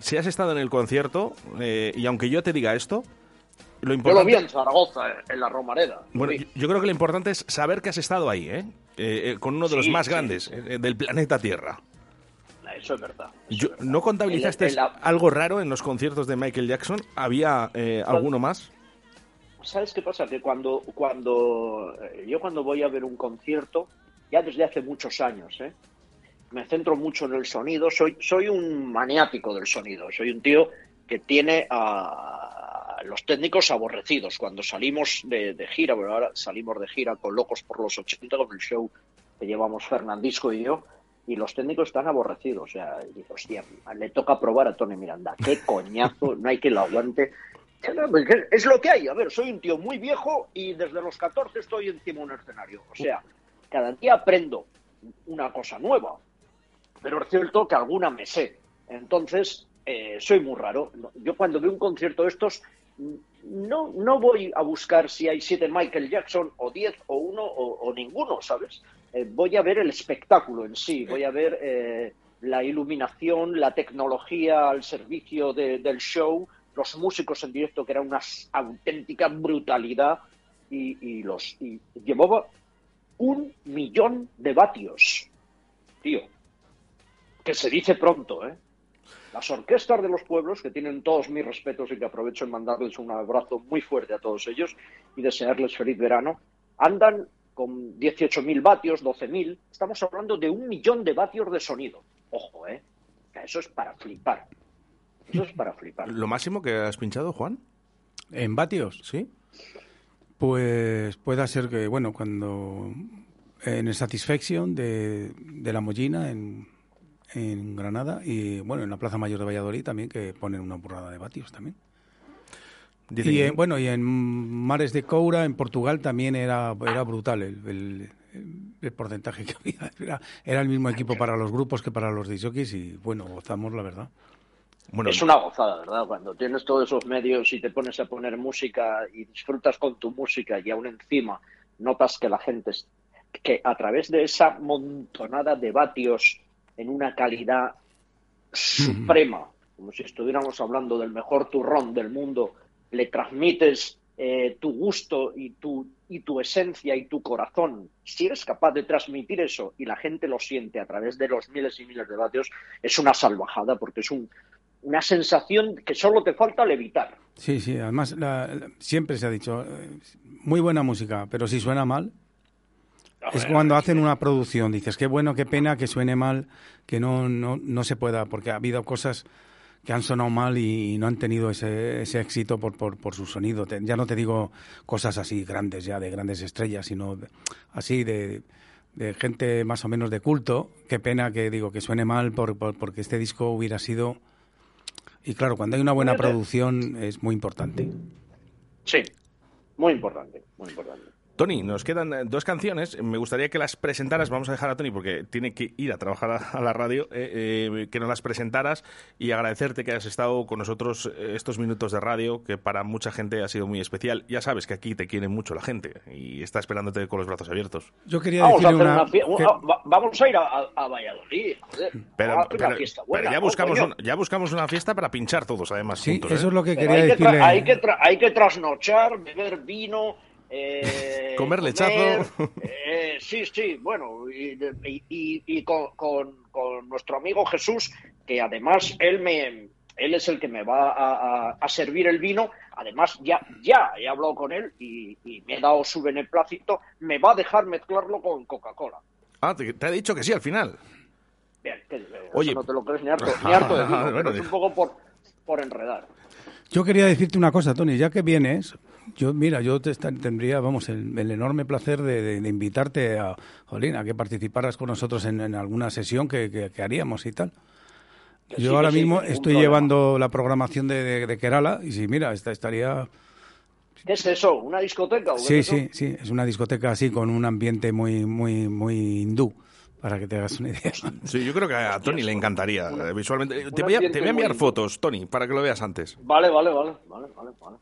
Si has estado en el concierto, eh, y aunque yo te diga esto, lo Yo importante... lo vi en Zaragoza, eh, en la Romareda. Bueno, yo- yo creo que lo importante es saber que has estado ahí, ¿eh? Eh, con uno de los más sí. grandes del planeta Tierra. Eso es verdad. Yo- ¿No contabilizaste El- el- algo raro en los conciertos de Michael Jackson? ¿Había alguno más? ¿Sabes qué pasa? Que cuando, cuando yo cuando voy a ver un concierto, ya desde hace muchos años, ¿eh? Me centro mucho en el sonido, soy, soy un maniático del sonido, soy un tío que tiene a los técnicos aborrecidos. Cuando salimos de, de gira, bueno, ahora salimos de gira con Locos por los 80, con el show que llevamos Fernandisco y yo, y los técnicos están aborrecidos. O sea, digo, hostia, le toca probar a Tony Miranda, qué coñazo, no hay que lo aguante. Es lo que hay. A ver, soy un tío muy viejo y desde los 14 estoy encima de un escenario. O sea, cada día aprendo una cosa nueva. Pero es cierto que alguna me sé. Entonces, eh, soy muy raro. Yo cuando veo un concierto de estos, no, no voy a buscar si hay siete Michael Jackson o diez o uno o, ninguno, ¿sabes? Eh, voy a ver el espectáculo en sí, voy a ver eh, la iluminación, la tecnología al servicio de- del show, los músicos en directo, que era una auténtica brutalidad, y, y los y llevaba un millón de vatios, tío, que se dice pronto, ¿eh? Las orquestas de los pueblos, que tienen todos mis respetos y que aprovecho en mandarles un abrazo muy fuerte a todos ellos y desearles feliz verano, andan con 18.000 vatios, 12.000. Estamos hablando de un millón de vatios de sonido. Ojo, ¿eh? Eso es para flipar. Eso es para flipar. ¿Lo máximo que has pinchado, Juan? ¿En vatios? Sí. Pues pueda ser que, bueno, cuando en el Satisfaction de, de la Mollina en, en Granada y, bueno, en la Plaza Mayor de Valladolid también, que ponen una burrada de vatios también. Dicen y, en, bueno, y en Mares de Coura, en Portugal, también era, era brutal el, el- el porcentaje que había. Era, era el mismo equipo para los grupos que para los disjockeys y, bueno, gozamos, la verdad. es una gozada, ¿verdad? Cuando tienes todos esos medios y te pones a poner música y disfrutas con tu música y aún encima notas que la gente, que a través de esa montonada de vatios en una calidad suprema, como si estuviéramos hablando del mejor turrón del mundo, le transmites eh, tu gusto y tu, y tu esencia y tu corazón, si eres capaz de transmitir eso y la gente lo siente a través de los miles y miles de vatios, es una salvajada porque es un, una sensación que solo te falta levitar. Sí, sí, además la- la- siempre se ha dicho, eh, muy buena música, pero si suena mal, es cuando hacen una producción, dices, qué bueno, qué pena que suene mal, que no, no, no se pueda, porque ha habido cosas que han sonado mal y, no han tenido ese, ese éxito por, por, por su sonido. Te- ya no te digo cosas así grandes, ya de grandes estrellas, sino así de, de gente más o menos de culto. Qué pena que digo que suene mal por, por- porque este disco hubiera sido... Y claro, cuando hay una buena producción es muy importante. Sí, muy importante, muy importante. Tony, nos quedan eh, dos canciones. Me gustaría que las presentaras. Vamos a dejar a Tony porque tiene que ir a trabajar a, a la radio. eh, eh, que nos las presentaras y agradecerte que hayas estado con nosotros estos minutos de radio, que para mucha gente ha sido muy especial. Ya sabes que aquí te quiere mucho la gente y está esperándote con los brazos abiertos. Yo quería Vamos a, hacer una... que- vamos a ir a, Valladolid. joder. Pero, a pero- fiesta pero ya, ¿no, buscamos una, ya buscamos una fiesta para pinchar todos, además. Sí, juntos, eso ¿eh? es lo que Pero quería hay, que que hay que trasnochar, beber vino. Eh, Comer lechazo. eh, sí, sí, bueno, y, y- y- y con, con- con nuestro amigo Jesús, que además él me. Él es el que me va a, a- a servir el vino. Además, ya, ya he hablado con él y, y me he dado su beneplácito. Me va a dejar mezclarlo con Coca-Cola. Ah, te, te ha dicho que sí al final. Bien, que- eso Oye. no te lo crees ni harto, ni harto de vino, pero bueno, es un poco por, por enredar. Yo quería decirte una cosa, Tony, ya que vienes, yo mira, yo te tendría, vamos, el, el enorme placer de, de- de invitarte a, Jolín, a que participaras con nosotros en, en alguna sesión que, que- que haríamos y tal. Que Yo sí, ahora sí, mismo estoy problema. llevando la programación de, de- de Kerala y si mira, esta estaría... ¿Qué es eso? ¿Una discoteca? o qué Sí, eso? sí, sí, es una discoteca así con un ambiente muy, muy, muy hindú, para que te hagas una idea. Sí, yo creo que a Tony le encantaría eh, visualmente. Te voy, a, te voy a enviar fotos, Tony, para que lo veas antes. Vale, vale, vale, vale, vale, vale.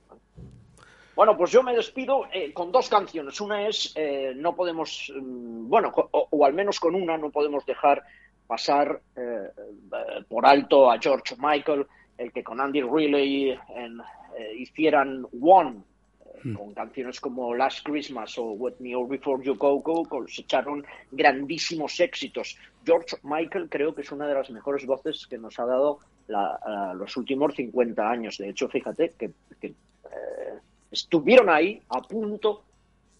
Bueno, pues yo me despido eh, con dos canciones. Una es, eh, no podemos, mm, bueno, o, o al menos con una no podemos dejar pasar eh, eh, por alto a George Michael, el que con Andy Riley eh, hicieran One, eh, con canciones como Last Christmas o With Me or Before You Go Go, cosecharon grandísimos éxitos. George Michael creo que es una de las mejores voces que nos ha dado la- los últimos 50 años. De hecho, fíjate que, que, eh, estuvieron ahí a punto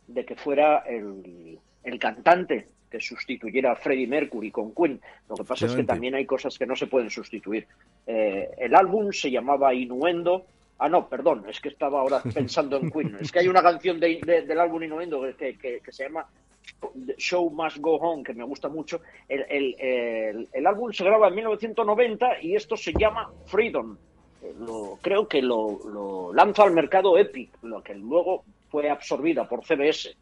de que fuera el, el cantante que sustituyera a Freddie Mercury con Queen. Lo que pasa es que también hay cosas que no se pueden sustituir. Eh, el álbum se llamaba Innuendo. Ah, no, perdón, es que estaba ahora pensando en Queen. Es que hay una canción de- de- del álbum Innuendo que, que- que se llama Show Must Go Home, que me gusta mucho. El, el- el- el álbum se graba en 1990 y esto se llama Freedom. Lo- creo que lo, lo lanza al mercado Epic, lo que luego fue absorbida por CBS.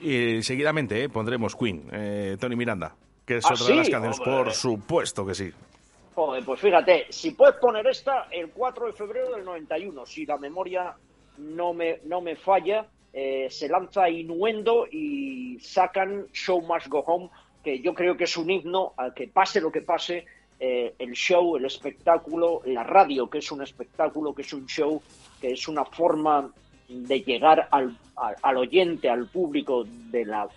Y seguidamente eh, pondremos Queen, eh, Tony Miranda, que es ¿Ah, otra de las canciones, Hombre. por supuesto que sí. Joder, pues fíjate, si puedes poner esta el 4 de febrero del 91, si la memoria no me, no me falla, eh, se lanza Innuendo y sacan Show Must Go Home, que yo creo que es un himno al que pase lo que pase, eh, el show, el espectáculo, la radio, que es un espectáculo, que es un show, que es una forma de llegar al, al, oyente, al público, de la,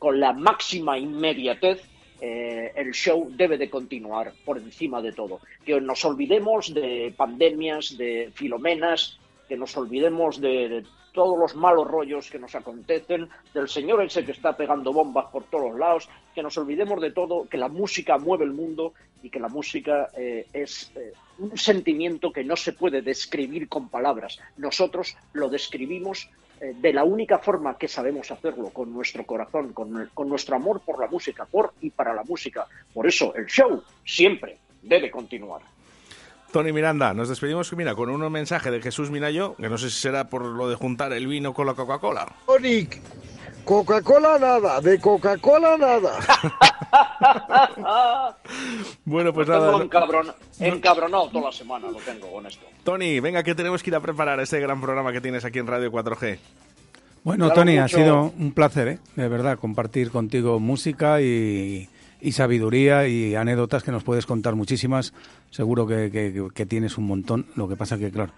con la máxima inmediatez, eh, el show debe de continuar por encima de todo. Que nos olvidemos de pandemias, de filomenas, que nos olvidemos de, de todos los malos rollos que nos acontecen, del señor ese que está pegando bombas por todos lados, que nos olvidemos de todo, que la música mueve el mundo y que la música eh, es eh, un sentimiento que no se puede describir con palabras. Nosotros lo describimos eh, de la única forma que sabemos hacerlo, con nuestro corazón, con, con nuestro amor por la música, por y para la música. Por eso el show siempre debe continuar. Tony Miranda, nos despedimos mira, con un mensaje de Jesús Minayo, que no sé si será por lo de juntar el vino con la Coca-Cola. Tony, Coca-Cola nada, de Coca-Cola nada. Bueno, pues Lo tengo nada. encabron- encabronado toda la semana, lo tengo con esto. Tony, venga, que tenemos que ir a preparar este gran programa que tienes aquí en Radio 4G. Bueno, Claro, Tony, ha sido un placer, ¿eh? de verdad, compartir contigo música y, y sabiduría y anécdotas que nos puedes contar muchísimas. Seguro que, que- que tienes un montón. Lo que pasa que, claro,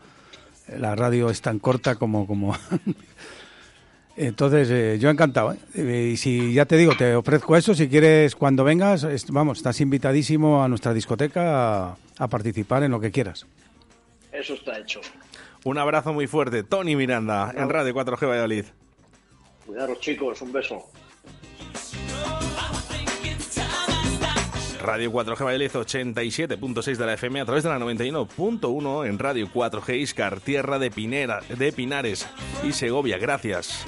la radio es tan corta como... como Entonces, eh, yo encantado. ¿eh? Y si ya te digo, te ofrezco eso, si quieres, cuando vengas, es- vamos, estás invitadísimo a nuestra discoteca a, a participar en lo que quieras. Eso está hecho. Un abrazo muy fuerte. Tony Miranda, en Radio 4G Valladolid. Cuidaros, chicos. Un beso. Radio 4G Valladolid 87.6 de la FM a través de la 91.1 en Radio 4G Iscar, tierra de, Pinera, de Pinares y Segovia. Gracias.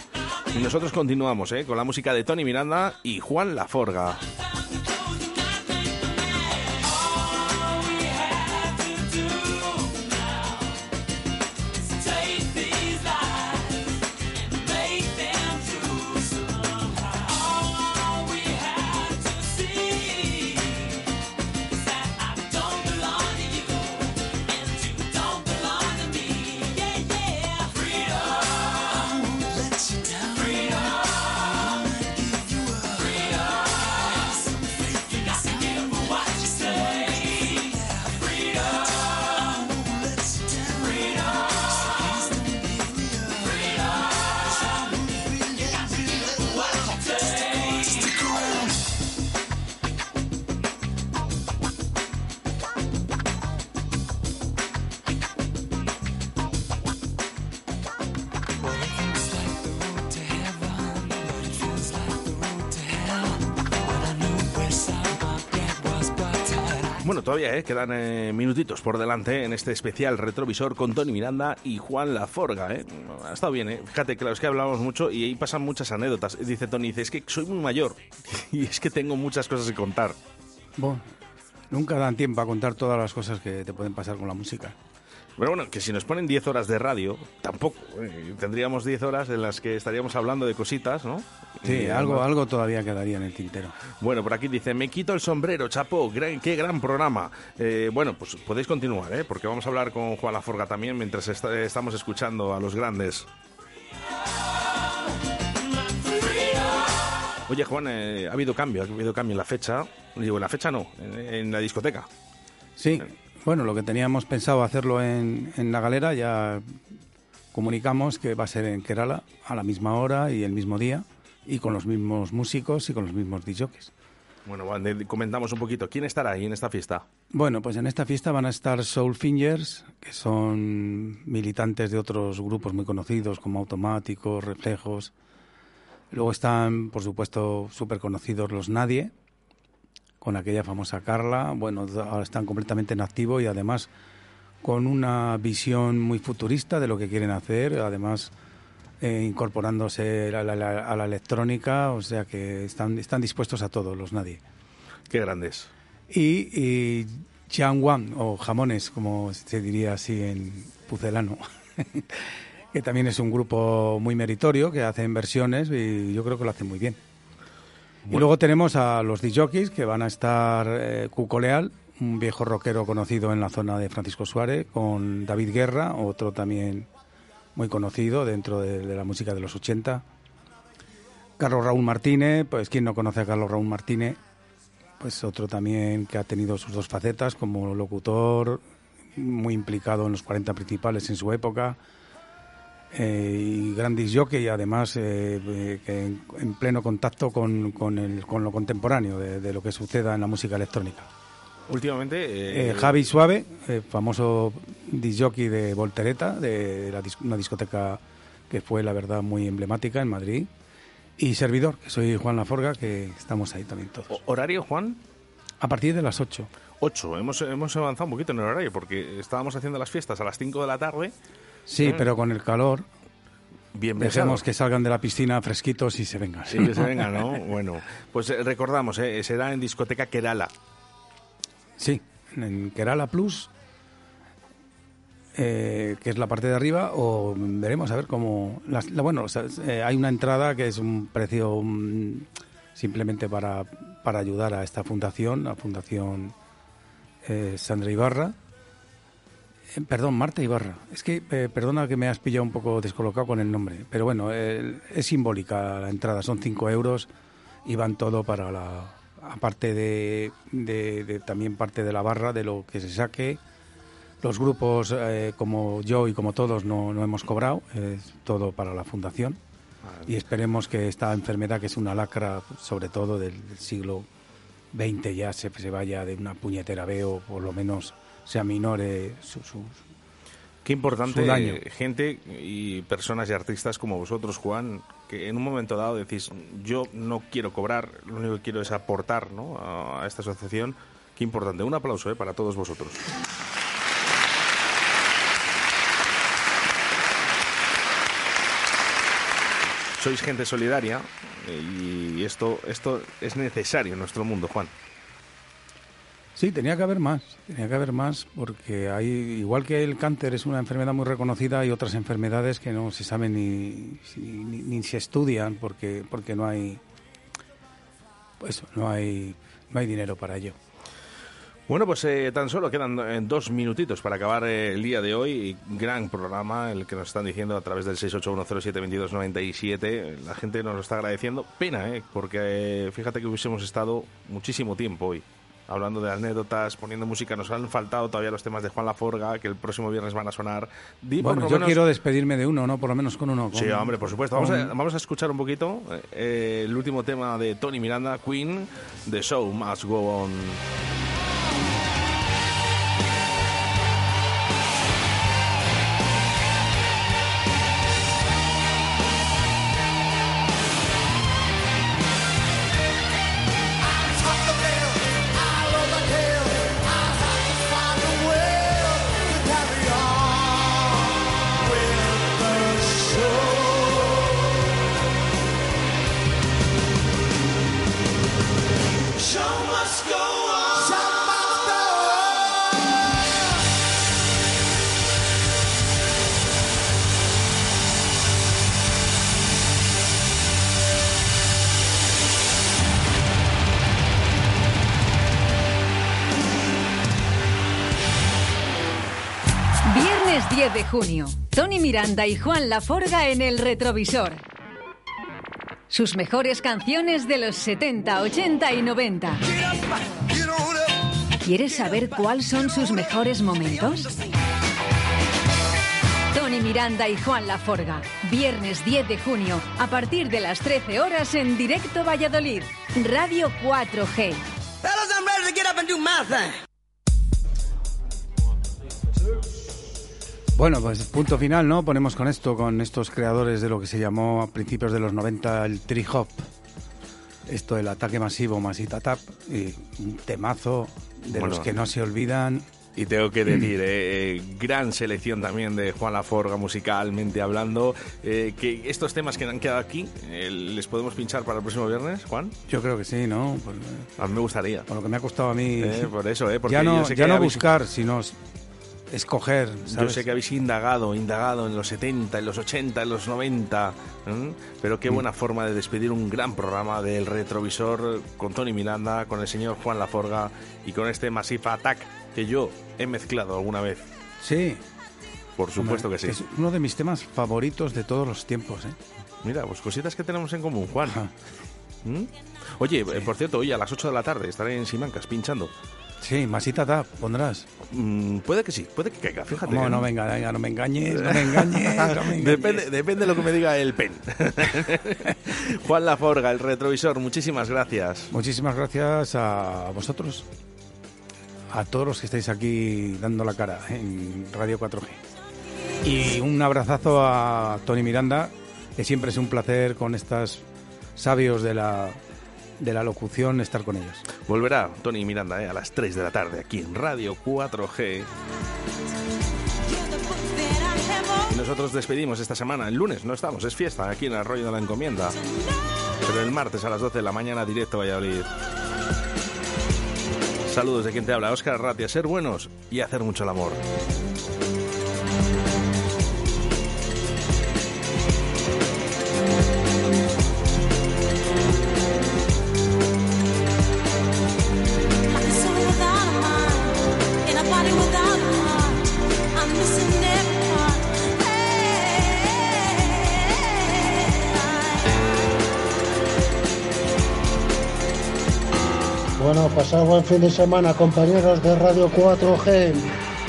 Y nosotros continuamos ¿eh? con la música de Tony Miranda y Juan Laforga. ¿Eh? quedan eh, minutitos por delante en este especial retrovisor con Tony Miranda y Juan Laforga. ¿eh? Ha estado bien, ¿eh? fíjate, claro, es que hablamos mucho y ahí pasan muchas anécdotas. Dice Tony, dice, es que soy muy mayor y es que tengo muchas cosas que contar. Nunca dan tiempo a contar todas las cosas que te pueden pasar con la música. Pero bueno, que si nos ponen 10 horas de radio, tampoco. ¿eh? Tendríamos 10 horas en las que estaríamos hablando de cositas, ¿no? Sí, Y algo, algo todavía quedaría en el tintero. Bueno, por aquí dice, me quito el sombrero, chapo, gran- qué gran programa. Eh, bueno, pues podéis continuar, ¿eh? porque vamos a hablar con Juan Laforga también mientras est- estamos escuchando a los grandes. Oye, Juan, eh, ha habido cambio, ha habido cambio en la fecha. Digo, en la fecha no, en, en la discoteca. Sí, bueno, lo que teníamos pensado hacerlo en, en la galera ya comunicamos que va a ser en Kerala a la misma hora y el mismo día y con los mismos músicos y con los mismos DJs. Bueno, de- comentamos un poquito. ¿Quién estará ahí en esta fiesta? Bueno, pues en esta fiesta van a estar Soul Fingers, que son militantes de otros grupos muy conocidos como Automáticos, Reflejos. Luego están, por supuesto, súper conocidos los Nadie, con aquella famosa Carla. Bueno, ahora están completamente en activo y además con una visión muy futurista de lo que quieren hacer, además eh, incorporándose a la, la- a la electrónica, o sea que están, están dispuestos a todo los Nadie Qué grandes. y, y Jiangwan, o jamones, como se diría así en pucelano, que también es un grupo muy meritorio, que hacen versiones y yo creo que lo hacen muy bien. Y luego tenemos a los DJs que van a estar eh, Cuco Leal, un viejo rockero conocido en la zona de Francisco Suárez, con David Guerra, otro también muy conocido dentro de, de la música de los 80. Carlos Raúl Martínez, pues quien no conoce a Carlos Raúl Martínez, pues otro también que ha tenido sus dos facetas como locutor, muy implicado en los 40 principales en su época, y gran jockey y además eh, eh, que en, en pleno contacto con, con, el- con lo contemporáneo de, de lo que suceda en la música electrónica. Últimamente... eh, Eh, Javi Suave, eh, famoso disjockey de Voltereta, de la dis- una discoteca que fue, la verdad, muy emblemática en Madrid. Y servidor, que soy Juan Laforga, que estamos ahí también todos. ¿Horario, Juan? A partir de las 8. 8. Hemos, hemos avanzado un poquito en el horario porque estábamos haciendo las fiestas a las 5 de la tarde. Sí, pero con el calor, Bien dejemos que salgan de la piscina fresquitos y se vengan. Sí, que se venga, ¿no? Bueno, pues eh, recordamos, eh, será en discoteca Kerala. Sí, en Kerala Plus, eh, que es la parte de arriba, o veremos a ver cómo... las- la- bueno, o sea, eh, hay una entrada que es un precio mm, simplemente para, para ayudar a esta fundación, la Fundación Sandra Ibarra. Eh, perdón, Marta Ibarra. Es que, eh, perdona que me has pillado un poco descolocado con el nombre, pero bueno, eh, es simbólica la entrada, son 5 euros y van todo para la... Aparte de, de- de también parte de la barra, de lo que se saque, Los grupos, eh, como yo y como todos, no, no hemos cobrado, es todo para la fundación. Y esperemos que esta enfermedad, que es una lacra, sobre todo del, del siglo XX, ya se, se vaya de una puñetera veo, por lo menos se aminore su, su- Qué importante, daño. eh, gente y personas y artistas como vosotros, Juan, que en un momento dado decís, yo no quiero cobrar, lo único que quiero es aportar ¿no? a esta asociación. Qué importante. Un aplauso eh, para todos vosotros. Sois gente solidaria eh, y esto, esto es necesario en nuestro mundo, Juan. Sí, tenía que haber más, tenía que haber más, porque hay, igual que el cáncer es una enfermedad muy reconocida, hay otras enfermedades que no se saben ni, ni, ni se estudian porque, porque no hay, pues no hay, no hay dinero para ello. Bueno, pues eh, tan solo quedan eh, dos minutitos para acabar eh, el día de hoy. Gran programa, el que nos están diciendo a través del 681072297. La gente nos lo está agradeciendo. Pena, ¿eh? Porque fíjate que hubiésemos estado muchísimo tiempo hoy hablando de anécdotas, poniendo música. Nos han faltado todavía los temas de Juan Laforga, que el próximo viernes van a sonar. Di Bueno, yo menos- quiero despedirme de uno, ¿no? Por lo menos con uno. con- Sí, hombre, por supuesto. Vamos a, vamos a escuchar un poquito eh, el último tema de Tony Miranda, Queen, The Show Must Go On. Miranda y Juan Laforga en el retrovisor. Sus mejores canciones de los 70, 80 y 90. ¿Quieres saber cuáles son sus mejores momentos? Tony Miranda y Juan Laforga. Viernes 10 de junio, a partir de las 13 horas en directo Valladolid. Radio 4G. Bueno, pues punto final, ¿no? Ponemos con esto, con estos creadores de lo que se llamó a principios de los 90 el tree hop. Esto del ataque masivo, masita tap, y un temazo de Bueno. los que no se olvidan. Y tengo que decir, eh, eh, gran selección también de Juan Laforga musicalmente hablando. eh, que estos temas que han quedado aquí, eh, ¿les podemos pinchar para el próximo viernes, Juan? Yo creo que sí, ¿no? Pues, A mí me gustaría. Con lo que me ha costado a mí. Por eso, eh, porque ya no, yo sé ya que no habéis- buscar, sino escoger. Yo sé que habéis indagado, indagado en los 70, en los 80, en los 90, ¿m? pero qué buena forma de despedir un gran programa del retrovisor con Tony Miranda, con el señor Juan Laforga y con este Massive Attack que yo he mezclado alguna vez. Sí. Por supuesto Hombre, que sí. Es uno de mis temas favoritos de todos los tiempos, ¿eh? Mira, pues cositas que tenemos en común, Juan. ¿Mm? Oye, eh, por cierto, hoy a las 8 de la tarde estaré en Simancas pinchando. Sí, masita tap, pondrás. Mm, puede que sí, puede que caiga, fíjate. No, ¿eh? no, venga, venga, no me engañes, no me engañes. no me engañes. depende, depende de lo que me diga el pen. Juan Laforga, el retrovisor, muchísimas gracias. Muchísimas gracias a vosotros, a todos los que estáis aquí dando la cara en Radio 4G. Y un abrazazo a Tony Miranda, que siempre es un placer con estos sabios de la, de la locución estar con ellos. Volverá Tony Miranda eh, a las 3 de la tarde aquí en Radio 4G. Y nosotros despedimos esta semana. El lunes no estamos, es fiesta aquí en Arroyo de la Encomienda. Pero el martes a las 12 de la mañana, directo a Valladolid. Saludos de quien te habla, Óscar Ratia. Ser buenos y hacer mucho el amor. Bueno, pasad buen fin de semana, compañeros de Radio 4G.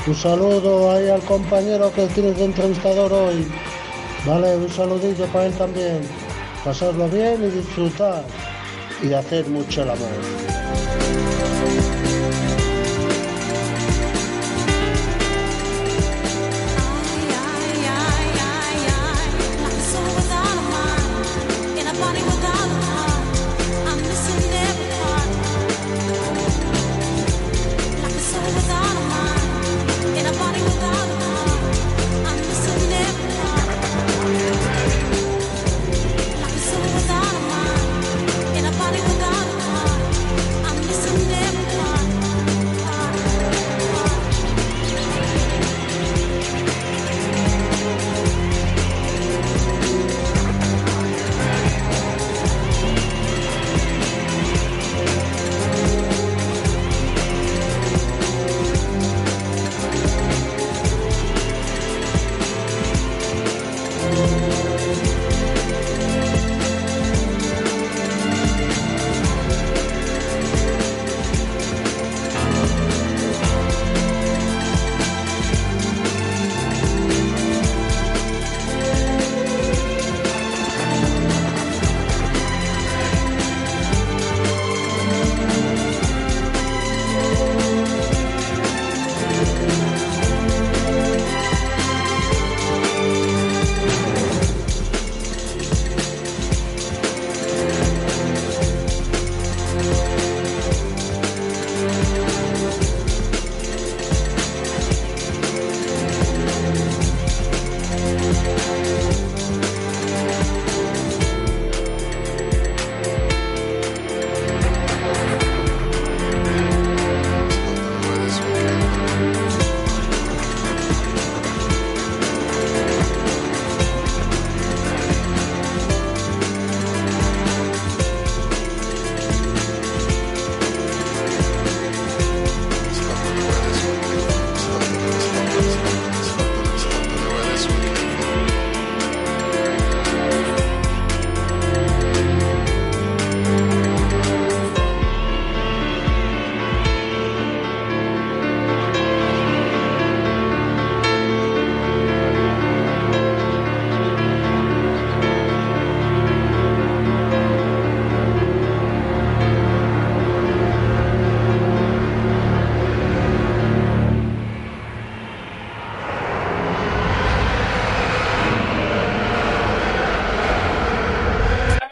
Un saludo ahí al compañero que tienes de entrevistador hoy. Vale, un saludillo para él también. Pasarlo bien y disfrutar. Y hacer mucho el amor.